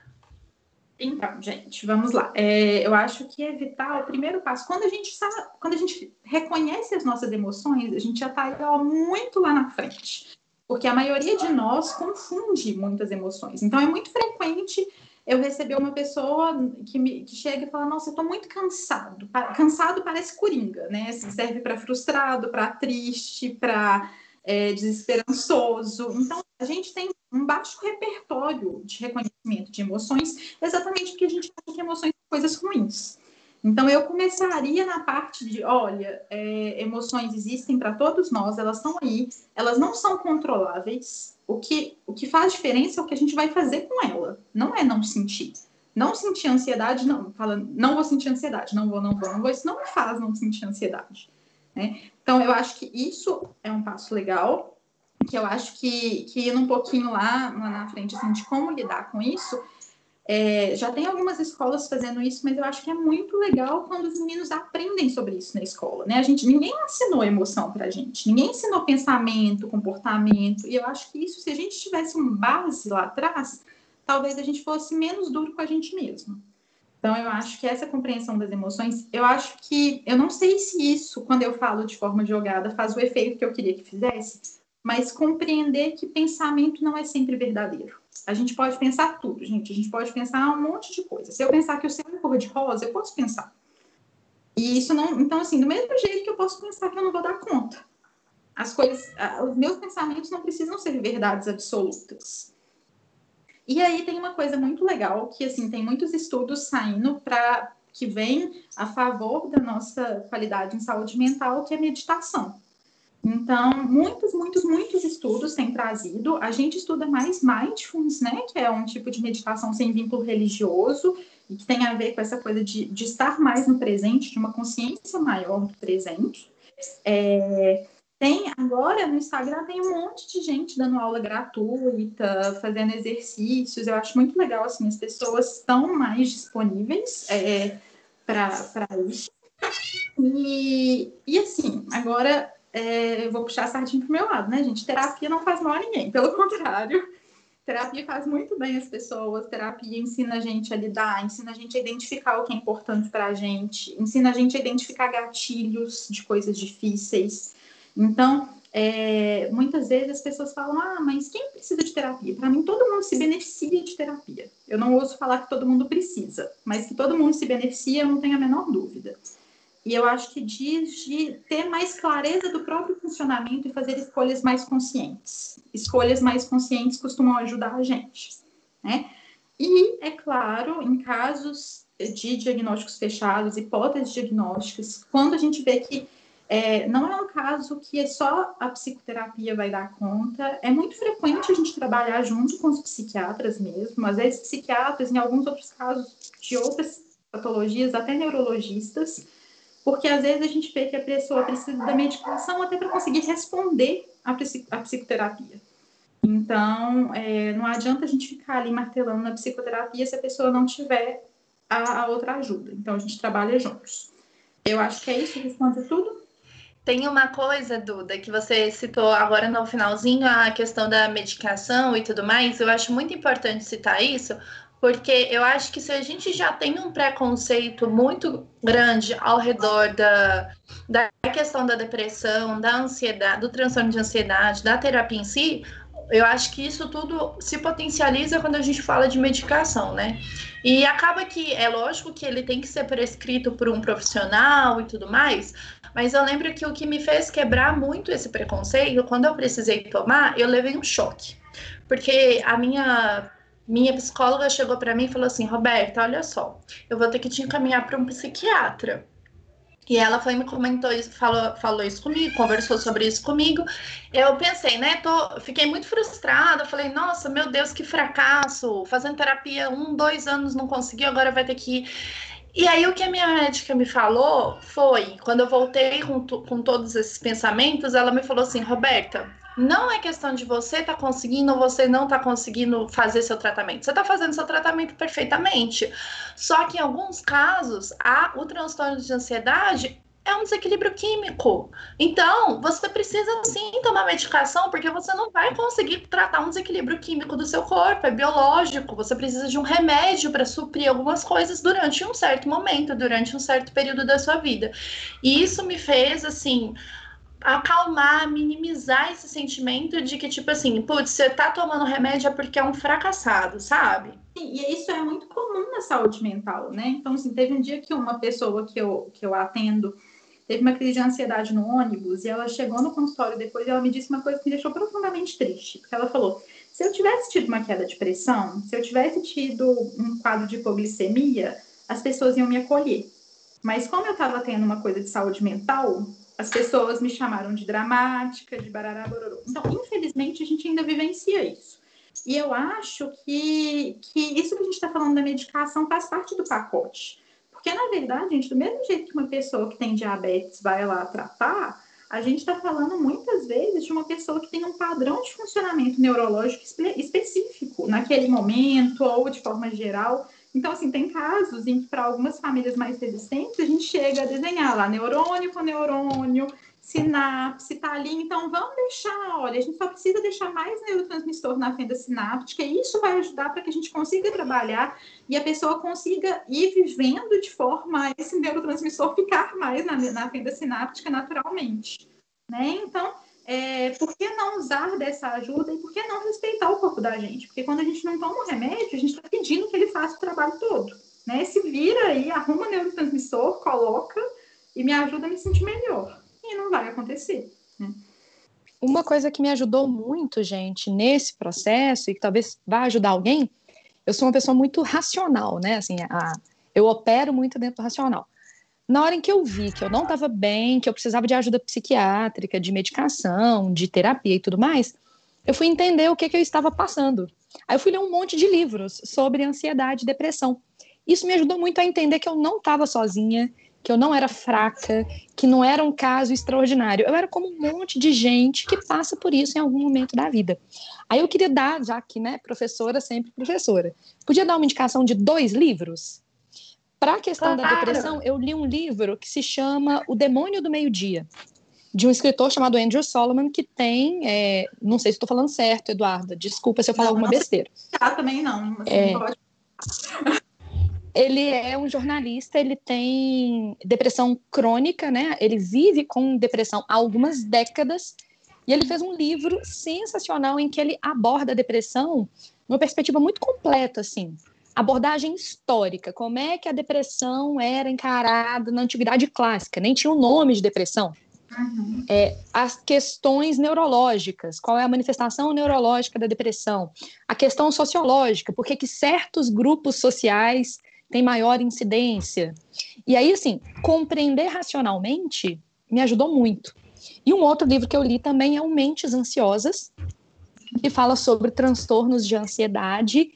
Então, gente, vamos lá. É, eu acho que evitar o primeiro passo. Quando a gente sabe, quando a gente reconhece as nossas emoções, a gente já está muito lá na frente. Porque a maioria de nós confunde muitas emoções. Então, é muito frequente eu recebi uma pessoa que, me, que chega e fala: Nossa, eu estou muito cansado. Cansado parece coringa, né? Assim, serve para frustrado, para triste, para é, desesperançoso. Então, a gente tem um baixo repertório de reconhecimento de emoções, exatamente porque a gente acha que emoções são coisas ruins. Então, eu começaria na parte de: olha, é, emoções existem para todos nós, elas estão aí, elas não são controláveis. O que, o que faz diferença é o que a gente vai fazer com ela, não é não sentir. Não sentir ansiedade, não, fala, não vou sentir ansiedade, não vou, não vou, não vou, isso não me faz não sentir ansiedade. Né? Então, eu acho que isso é um passo legal, que eu acho que, que indo um pouquinho lá, lá na frente, assim, de como lidar com isso, é, já tem algumas escolas fazendo isso, mas eu acho que é muito legal quando os meninos aprendem sobre isso na escola, né? A gente, ninguém ensinou emoção pra gente, ninguém ensinou pensamento, comportamento, e eu acho que isso, se a gente tivesse uma base lá atrás, talvez a gente fosse menos duro com a gente mesmo. Então, eu acho que essa compreensão das emoções, eu acho que, eu não sei se isso, quando eu falo de forma jogada, faz o efeito que eu queria que fizesse, mas compreender que pensamento não é sempre verdadeiro. A gente pode pensar tudo, gente, a gente pode pensar um monte de coisa. Se eu pensar que o céu é cor de rosa, eu posso pensar. E isso não, então assim, do mesmo jeito que eu posso pensar que eu não vou dar conta. As coisas, os meus pensamentos não precisam ser verdades absolutas. E aí tem uma coisa muito legal que assim tem muitos estudos saindo para que vem a favor da nossa qualidade em saúde mental, que é meditação. Então, muitos, muitos, muitos estudos têm trazido. A gente estuda mais mindfulness, né, que é um tipo de meditação sem vínculo religioso e que tem a ver com essa coisa de, de estar mais no presente, de uma consciência maior do presente. É, tem agora no Instagram tem um monte de gente dando aula gratuita, fazendo exercícios. Eu acho muito legal assim, as pessoas estão mais disponíveis é, para isso. E, e assim, agora é, eu vou puxar a sardinha pro meu lado, né, gente? Terapia não faz mal a ninguém, pelo contrário. Terapia faz muito bem as pessoas, terapia ensina a gente a lidar, ensina a gente a identificar o que é importante para a gente, ensina a gente a identificar gatilhos de coisas difíceis, então, é, muitas vezes as pessoas falam: ah, mas quem precisa de terapia? Para mim, todo mundo se beneficia de terapia. Eu não ouço falar que todo mundo precisa, mas que todo mundo se beneficia, eu não tenho a menor dúvida. E eu acho que diz de ter mais clareza do próprio funcionamento e fazer escolhas mais conscientes. Escolhas mais conscientes costumam ajudar a gente, né? E, é claro, em casos de diagnósticos fechados, hipóteses diagnósticas, quando a gente vê que é, não é um caso que é só a psicoterapia vai dar conta. É muito frequente a gente trabalhar junto com os psiquiatras mesmo, às vezes psiquiatras, em alguns outros casos de outras patologias, até neurologistas, porque às vezes a gente vê que a pessoa precisa da medicação até para conseguir responder à, psicoterapia. Então, é, não adianta a gente ficar ali martelando na psicoterapia se a pessoa não tiver a, a outra ajuda. Então, a gente trabalha juntos. Eu acho que é isso, responde tudo. Tem uma coisa, Duda, que você citou agora no finalzinho, a questão da medicação e tudo mais. Eu acho muito importante citar isso, porque eu acho que se a gente já tem um preconceito muito grande ao redor da, da questão da depressão, da ansiedade, do transtorno de ansiedade, da terapia em si, eu acho que isso tudo se potencializa quando a gente fala de medicação, né? E acaba que é lógico que ele tem que ser prescrito por um profissional e tudo mais, mas eu lembro que o que me fez quebrar muito esse preconceito, quando eu precisei tomar, eu levei um choque. Porque a minha minha psicóloga chegou para mim e falou assim: Roberta, olha só, eu vou ter que te encaminhar para um psiquiatra. E ela foi me comentou isso, falou, falou isso comigo, conversou sobre isso comigo. Eu pensei, né? Tô, fiquei muito frustrada. Falei, nossa, meu Deus, que fracasso! Fazendo terapia um, dois anos não conseguiu, agora vai ter que ir. E aí, o que a minha médica me falou foi, quando eu voltei com, com todos esses pensamentos, ela me falou assim: Roberta, não é questão de você estar tá conseguindo ou você não estar tá conseguindo fazer seu tratamento. Você está fazendo seu tratamento perfeitamente. Só que em alguns casos, a, o transtorno de ansiedade é um desequilíbrio químico. Então, você precisa sim tomar medicação, porque você não vai conseguir tratar um desequilíbrio químico do seu corpo, é biológico. Você precisa de um remédio para suprir algumas coisas durante um certo momento, durante um certo período da sua vida. E isso me fez, assim, acalmar, minimizar esse sentimento de que, tipo assim, putz, você tá tomando remédio é porque é um fracassado, sabe? E isso é muito comum na saúde mental, né? Então, assim, teve um dia que uma pessoa que eu, que eu atendo teve uma crise de ansiedade no ônibus e ela chegou no consultório depois e ela me disse uma coisa que me deixou profundamente triste. Porque ela falou: se eu tivesse tido uma queda de pressão, se eu tivesse tido um quadro de hipoglicemia, as pessoas iam me acolher. Mas como eu estava tendo uma coisa de saúde mental, as pessoas me chamaram de dramática, de barará, bororô. Então, infelizmente, a gente ainda vivencia isso. E eu acho que, que isso que a gente está falando da medicação faz parte do pacote. Porque, na verdade, gente, do mesmo jeito que uma pessoa que tem diabetes vai lá tratar, a gente está falando muitas vezes de uma pessoa que tem um padrão de funcionamento neurológico específico naquele momento ou de forma geral. Então, assim, tem casos em que, para algumas famílias mais resistentes, a gente chega a desenhar lá neurônio com neurônio, sinapse, tá ali. Então, vamos deixar, olha, a gente só precisa deixar mais neurotransmissor na fenda sináptica, e isso vai ajudar para que a gente consiga trabalhar e a pessoa consiga ir vivendo de forma a esse neurotransmissor ficar mais na, na fenda sináptica naturalmente. Né? Então, é, por que não usar dessa ajuda e por que não respeitar o corpo da gente? Porque quando a gente não toma o remédio, a gente está pedindo que ele faça o trabalho todo. Né? Se vira aí, arruma neurotransmissor, coloca e me ajuda a me sentir melhor. E não vai acontecer. Né? Uma coisa que me ajudou muito, gente, nesse processo e que talvez vá ajudar alguém, eu sou uma pessoa muito racional, né? Assim, a, eu opero muito dentro do racional. Na hora em que eu vi que eu não estava bem, que eu precisava de ajuda psiquiátrica, de medicação, de terapia e tudo mais, eu fui entender o que, que eu estava passando. Aí eu fui ler um monte de livros sobre ansiedade e depressão. Isso me ajudou muito a entender que eu não estava sozinha, que eu não era fraca, que não era um caso extraordinário. Eu era como um monte de gente que passa por isso em algum momento da vida. Aí eu queria dar, já que, né, professora, sempre professora, podia dar uma indicação de dois livros? Para a questão claro. da depressão, eu li um livro que se chama O Demônio do Meio-Dia, de um escritor chamado Andrew Solomon, que tem, é, não sei se estou falando certo, Eduarda, desculpa se eu falar alguma besteira. Ah, também não. É, ele é um jornalista, ele tem depressão crônica, né? Ele vive com depressão há algumas décadas, e ele fez um livro sensacional em que ele aborda a depressão numa perspectiva muito completa, assim abordagem histórica, como é que a depressão era encarada na antiguidade clássica, nem tinha o um nome de depressão. Uhum. É, as questões neurológicas, qual é a manifestação neurológica da depressão, a questão sociológica, por que certos grupos sociais têm maior incidência. E aí, assim, compreender racionalmente me ajudou muito. E um outro livro que eu li também é o Mentes Ansiosas, que fala sobre transtornos de ansiedade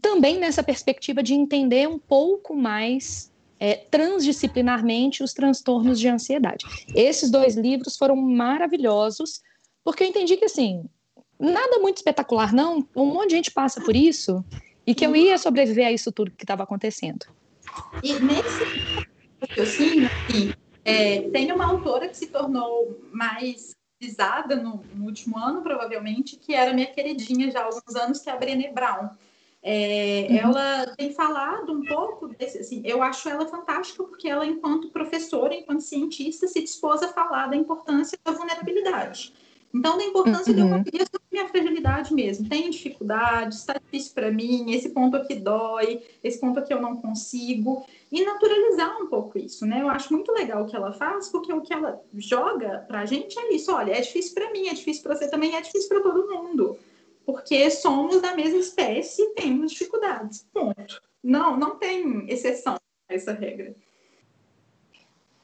também nessa perspectiva de entender um pouco mais é, transdisciplinarmente os transtornos de ansiedade. Esses dois livros foram maravilhosos, porque eu entendi que, assim, nada muito espetacular, não, um monte de gente passa por isso, e que eu ia sobreviver a isso tudo que estava acontecendo. E nesse raciocínio, assim, é, tem uma autora que se tornou mais visada no, no, último ano, provavelmente, que era minha queridinha já há alguns anos, que é a Brené Brown. É, uhum. Ela tem falado um pouco desse, assim, eu acho ela fantástica porque ela, enquanto professora, enquanto cientista, se dispôs a falar da importância da vulnerabilidade. Então, da importância uhum. de eu uhum. conferir sobre minha fragilidade mesmo. Tenho dificuldades, está difícil para mim, esse ponto aqui dói, esse ponto aqui eu não consigo. E naturalizar um pouco isso, né? Eu acho muito legal o que ela faz, porque o que ela joga para a gente é isso. Olha, é difícil para mim, é difícil para você também, é difícil para todo mundo porque somos da mesma espécie e temos dificuldades. Ponto. Não, não tem exceção a essa regra.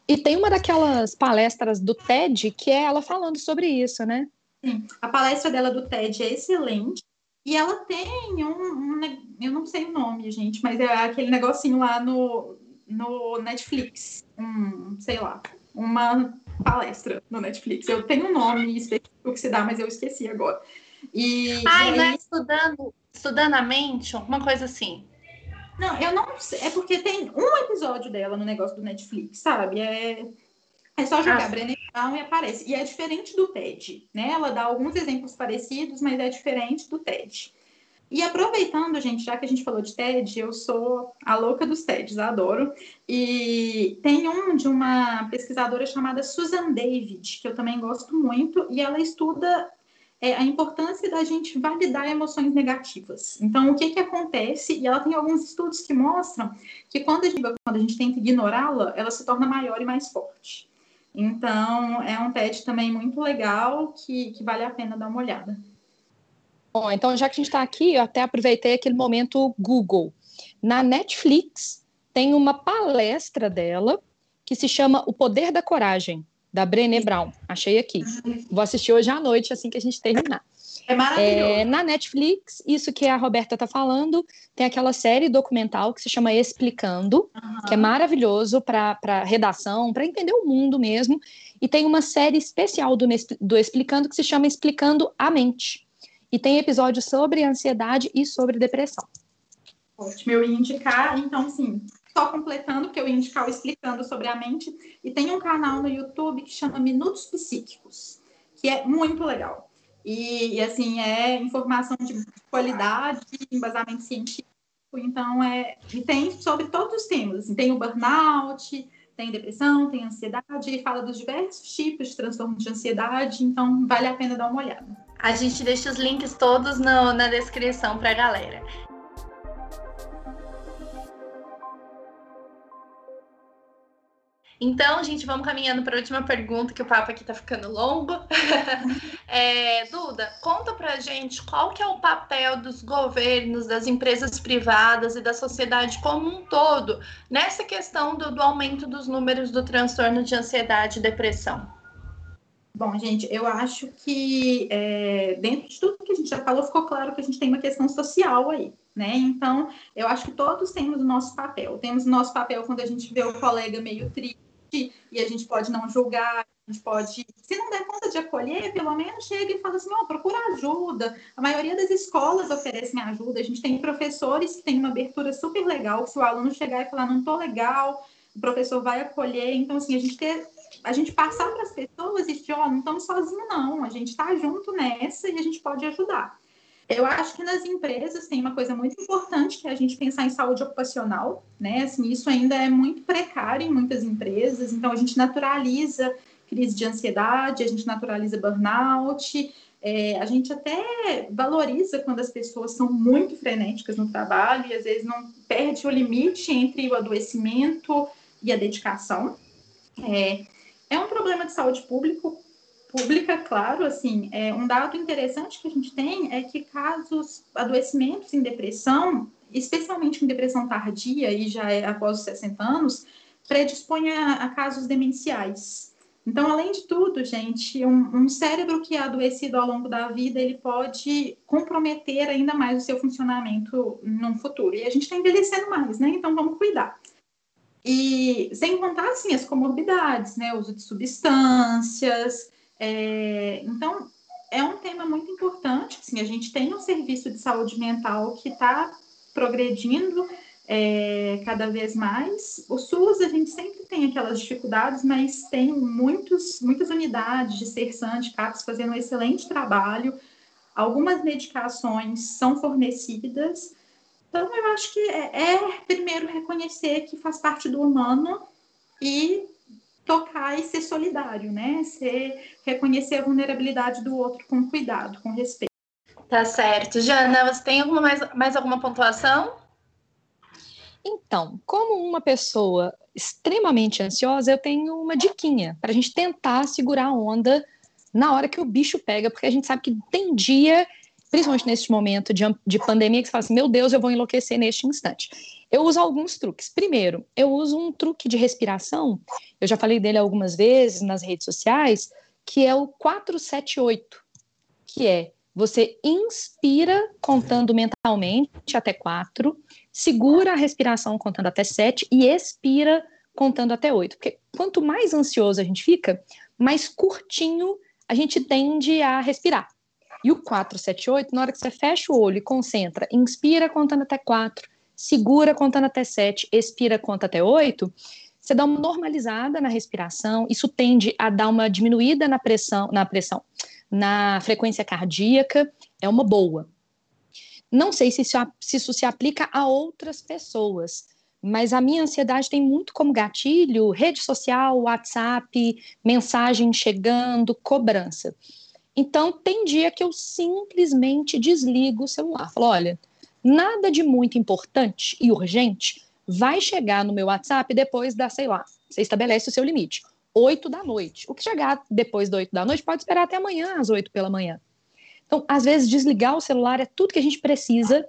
E tem uma daquelas palestras do TED que é ela falando sobre isso, né? Sim. A palestra dela do TED é excelente. E ela tem um, um, eu não sei o nome, gente, mas é aquele negocinho lá no, no Netflix, um, sei lá, uma palestra no Netflix. Eu tenho um nome específico que se dá, mas eu esqueci agora. E, Ai, e aí... não é estudando, estudando a mente, alguma coisa assim. Não, eu não sei. É porque tem um episódio dela no negócio do Netflix, sabe? É, é só jogar ah. Brené Brown e aparece. E é diferente do TED, né? Ela dá alguns exemplos parecidos, mas é diferente do TED. E aproveitando, gente, já que a gente falou de TED, eu sou a louca dos TEDs, adoro. E tem um de uma pesquisadora chamada Susan David, que eu também gosto muito, e ela estuda é a importância da gente validar emoções negativas. Então, o que, que acontece? E ela tem alguns estudos que mostram que quando a gente, quando a gente tenta ignorá-la, ela se torna maior e mais forte. Então, é um TED também muito legal que, que vale a pena dar uma olhada. Bom, então já que a gente está aqui, eu até aproveitei aquele momento Google. Na Netflix tem uma palestra dela que se chama O Poder da Coragem, da Brené Brown. Achei aqui. Vou assistir hoje à noite, assim que a gente terminar. É maravilhoso. É, na Netflix, isso que a Roberta está falando, tem aquela série documental que se chama Explicando, uhum. que é maravilhoso para redação, para entender o mundo mesmo. E tem uma série especial do, do Explicando que se chama Explicando a Mente. E tem episódios sobre ansiedade e sobre depressão. Ótimo, eu ia indicar, então, sim, só completando, que eu ia indicar Explicando sobre a Mente. E tem um canal no YouTube que chama Minutos Psíquicos, que é muito legal. E, e, assim, é informação de qualidade, embasamento científico, então é. E tem sobre todos os temas, assim, tem o burnout, tem depressão, tem ansiedade, ele fala dos diversos tipos de transtornos de ansiedade, então vale a pena dar uma olhada. A gente deixa os links todos no, na descrição para a galera. Então, gente, vamos caminhando para a última pergunta, que o papo aqui está ficando longo. é, Duda, conta para a gente qual que é o papel dos governos, das empresas privadas e da sociedade como um todo nessa questão do, do aumento dos números do transtorno de ansiedade e depressão. Bom, gente, eu acho que é, dentro de tudo que a gente já falou, ficou claro que a gente tem uma questão social aí, né? Então, eu acho que todos temos o nosso papel. Temos o nosso papel quando a gente vê o colega meio triste, e a gente pode não julgar, a gente pode, se não der conta de acolher, pelo menos chega e fala assim, oh, procura ajuda. A maioria das escolas oferecem ajuda, a gente tem professores que têm uma abertura super legal, se o aluno chegar e falar, não tô legal, o professor vai acolher, então assim, a gente ter a gente passar para as pessoas e dizer, ó, oh, não estamos sozinhos não, a gente está junto nessa e a gente pode ajudar. Eu acho que nas empresas tem uma coisa muito importante que é a gente pensar em saúde ocupacional, né? Assim, isso ainda é muito precário em muitas empresas, então a gente naturaliza crise de ansiedade, a gente naturaliza burnout, é, a gente até valoriza quando as pessoas são muito frenéticas no trabalho e às vezes não perde o limite entre o adoecimento e a dedicação. É, é um problema de saúde público pública, claro, assim, é, um dado interessante que a gente tem é que casos, adoecimentos em depressão, especialmente em depressão tardia, e já é após os 60 anos, predispõe a, a casos demenciais. Então, além de tudo, gente, um, um, cérebro que é adoecido ao longo da vida, ele pode comprometer ainda mais o seu funcionamento no futuro. E a gente está envelhecendo mais, né? Então, vamos cuidar. E sem contar, assim, as comorbidades, né? O uso de substâncias, é, então, é um tema muito importante. Assim, a gente tem um serviço de saúde mental que está progredindo é, cada vez mais. O SUS, a gente sempre tem aquelas dificuldades, mas tem muitos, muitas unidades de CERSAN, de CAPS, fazendo um excelente trabalho. Algumas medicações são fornecidas. Então, eu acho que é, é primeiro reconhecer que faz parte do humano e tocar e ser solidário, né? Ser, reconhecer a vulnerabilidade do outro com cuidado, com respeito. Tá certo. Jana, você tem alguma mais, mais alguma pontuação? Então, como uma pessoa extremamente ansiosa, eu tenho uma diquinha para a gente tentar segurar a onda na hora que o bicho pega, porque a gente sabe que tem dia, principalmente nesse momento de, de pandemia, que você fala assim: meu Deus, eu vou enlouquecer neste instante. Eu uso alguns truques. Primeiro, eu uso um truque de respiração, eu já falei dele algumas vezes nas redes sociais, que é o 478, que é você inspira contando mentalmente até 4, segura a respiração contando até 7 e expira contando até 8. Porque quanto mais ansioso a gente fica, mais curtinho a gente tende a respirar. E o 478, na hora que você fecha o olho e concentra, inspira contando até 4, segura contando até 7, expira conta até 8, você dá uma normalizada na respiração, isso tende a dar uma diminuída na pressão, na pressão, na frequência cardíaca, é uma boa. Não sei se isso, se isso se aplica a outras pessoas, mas a minha ansiedade tem muito como gatilho rede social, WhatsApp, mensagem chegando, cobrança. Então, tem dia que eu simplesmente desligo o celular. Falo, olha, nada de muito importante e urgente vai chegar no meu WhatsApp depois da, sei lá, você estabelece o seu limite. 8 da noite. O que chegar depois das 8 da noite pode esperar até amanhã, às 8 pela manhã. Então, às vezes, desligar o celular é tudo que a gente precisa,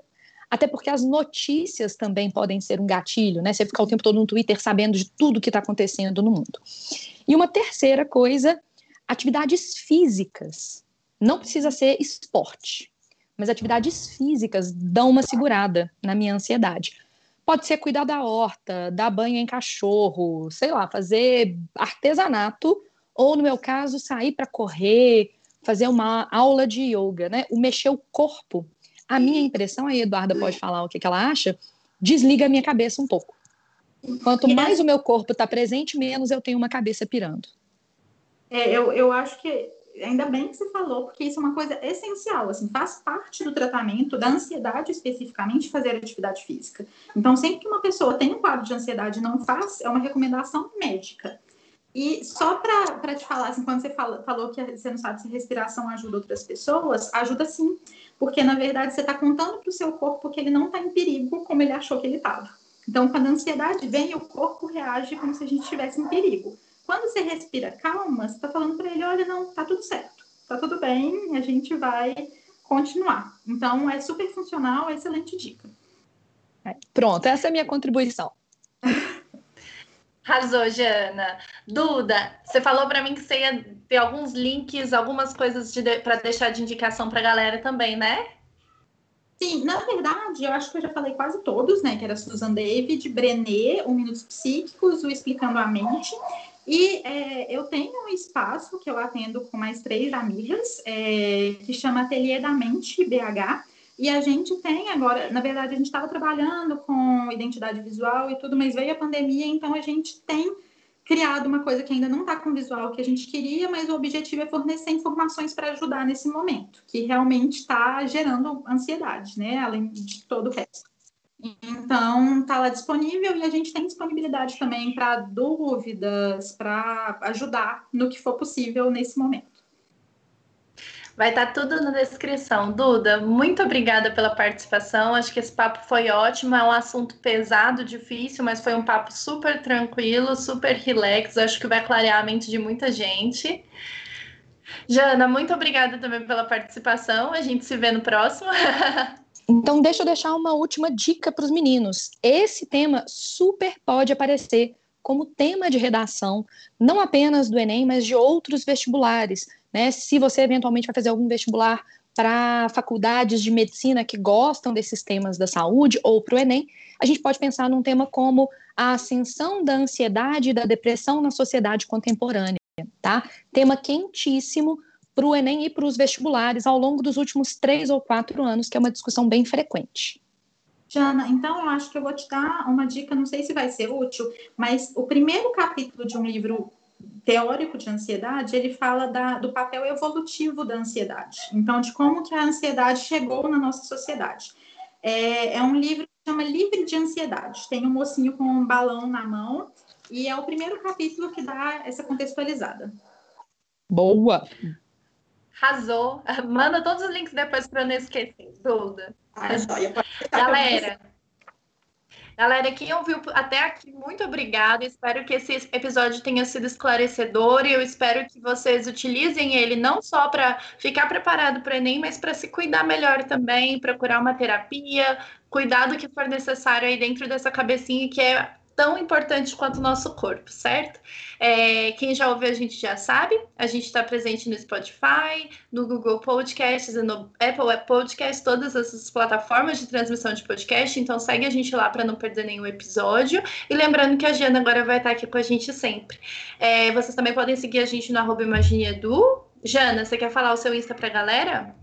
até porque as notícias também podem ser um gatilho, né? Você ficar o tempo todo no Twitter sabendo de tudo que está acontecendo no mundo. E uma terceira coisa, atividades físicas. Não precisa ser esporte, mas atividades físicas dão uma segurada na minha ansiedade. Pode ser cuidar da horta, dar banho em cachorro, sei lá, fazer artesanato, ou no meu caso, sair para correr, fazer uma aula de yoga, né? O mexer o corpo. A minha impressão, aí Eduarda pode falar o que, que ela acha, desliga a minha cabeça um pouco. Quanto mais o meu corpo está presente, menos eu tenho uma cabeça pirando. É, eu, eu acho que ainda bem que você falou, porque isso é uma coisa essencial, assim, faz parte do tratamento da ansiedade especificamente fazer atividade física. Então, sempre que uma pessoa tem um quadro de ansiedade e não faz, é uma recomendação médica. E só para te falar, assim, quando você fala, falou que você não sabe se respiração ajuda outras pessoas, ajuda sim, porque na verdade você está contando para o seu corpo que ele não está em perigo como ele achou que ele estava. Então, quando a ansiedade vem, o corpo reage como se a gente estivesse em perigo. Quando você respira calma, você está falando para ele: olha, não, tá tudo certo, tá tudo bem, a gente vai continuar. Então, é super funcional, é excelente dica. É, pronto, essa é a minha contribuição. Arrasou, Jana. Duda, você falou para mim que você ia ter alguns links, algumas coisas de, para deixar de indicação para a galera também, né? Sim, na verdade, eu acho que eu já falei quase todos, né? Que era Susan David, Brené, o Minutos Psíquicos, o Explicando a Mente. E é, eu tenho um espaço que eu atendo com mais três amigas, é, que chama Ateliê da Mente BH. E a gente tem agora, na verdade, a gente estava trabalhando com identidade visual e tudo, mas veio a pandemia, então a gente tem criado uma coisa que ainda não está com o visual que a gente queria, mas o objetivo é fornecer informações para ajudar nesse momento, que realmente está gerando ansiedade, né? Além de todo o resto. Então, está lá disponível e a gente tem disponibilidade também para dúvidas, para ajudar no que for possível nesse momento. Vai estar tá tudo na descrição. Duda, muito obrigada pela participação. Acho que esse papo foi ótimo. É um assunto pesado, difícil, mas foi um papo super tranquilo, super relax. Acho que vai clarear a mente de muita gente. Jana, muito obrigada também pela participação. A gente se vê no próximo. Então, deixa eu deixar uma última dica para os meninos. Esse tema super pode aparecer como tema de redação, não apenas do Enem, mas de outros vestibulares. Né? Se você eventualmente vai fazer algum vestibular para faculdades de medicina que gostam desses temas da saúde ou para o Enem, a gente pode pensar num tema como a ascensão da ansiedade e da depressão na sociedade contemporânea, tá? Tema quentíssimo para o Enem e para os vestibulares ao longo dos últimos três ou quatro anos, que é uma discussão bem frequente. Jana, então eu acho que eu vou te dar uma dica, não sei se vai ser útil, mas o primeiro capítulo de um livro teórico de ansiedade, ele fala da, do papel evolutivo da ansiedade. Então, de como que a ansiedade chegou na nossa sociedade. É, é um livro que chama Livre de Ansiedade. Tem um mocinho com um balão na mão e é o primeiro capítulo que dá essa contextualizada. Boa! Arrasou. Manda todos os links depois para não esquecer, Duda. Ah, Galera, galera, quem ouviu até aqui, muito obrigada. Espero que esse episódio tenha sido esclarecedor e eu espero que vocês utilizem ele não só para ficar preparado para o Enem, mas para se cuidar melhor também, procurar uma terapia, cuidar do que for necessário aí dentro dessa cabecinha que é tão importante quanto o nosso corpo, certo? É, quem já ouviu a gente já sabe, a gente está presente no Spotify, no Google Podcasts, no Apple Podcasts, todas essas plataformas de transmissão de podcast, então segue a gente lá para não perder nenhum episódio. E lembrando que a Jana agora vai estar aqui com a gente sempre. É, vocês também podem seguir a gente no arroba. Jana, você quer falar o seu Insta para a galera?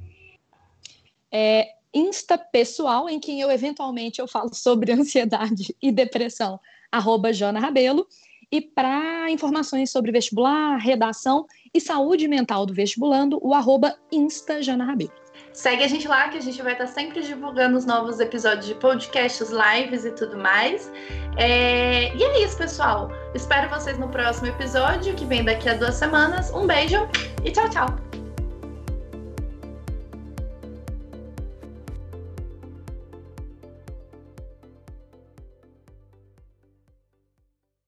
É, Insta pessoal, em que eu eventualmente eu falo sobre ansiedade e depressão arroba Jana Rabelo. E para informações sobre vestibular, redação e saúde mental do vestibulando, o arroba Insta Jana Rabelo. Segue a gente lá que a gente vai estar sempre divulgando os novos episódios de podcasts, lives e tudo mais. É... E é isso, pessoal. Espero vocês no próximo episódio, que vem daqui a duas semanas. Um beijo e tchau, tchau!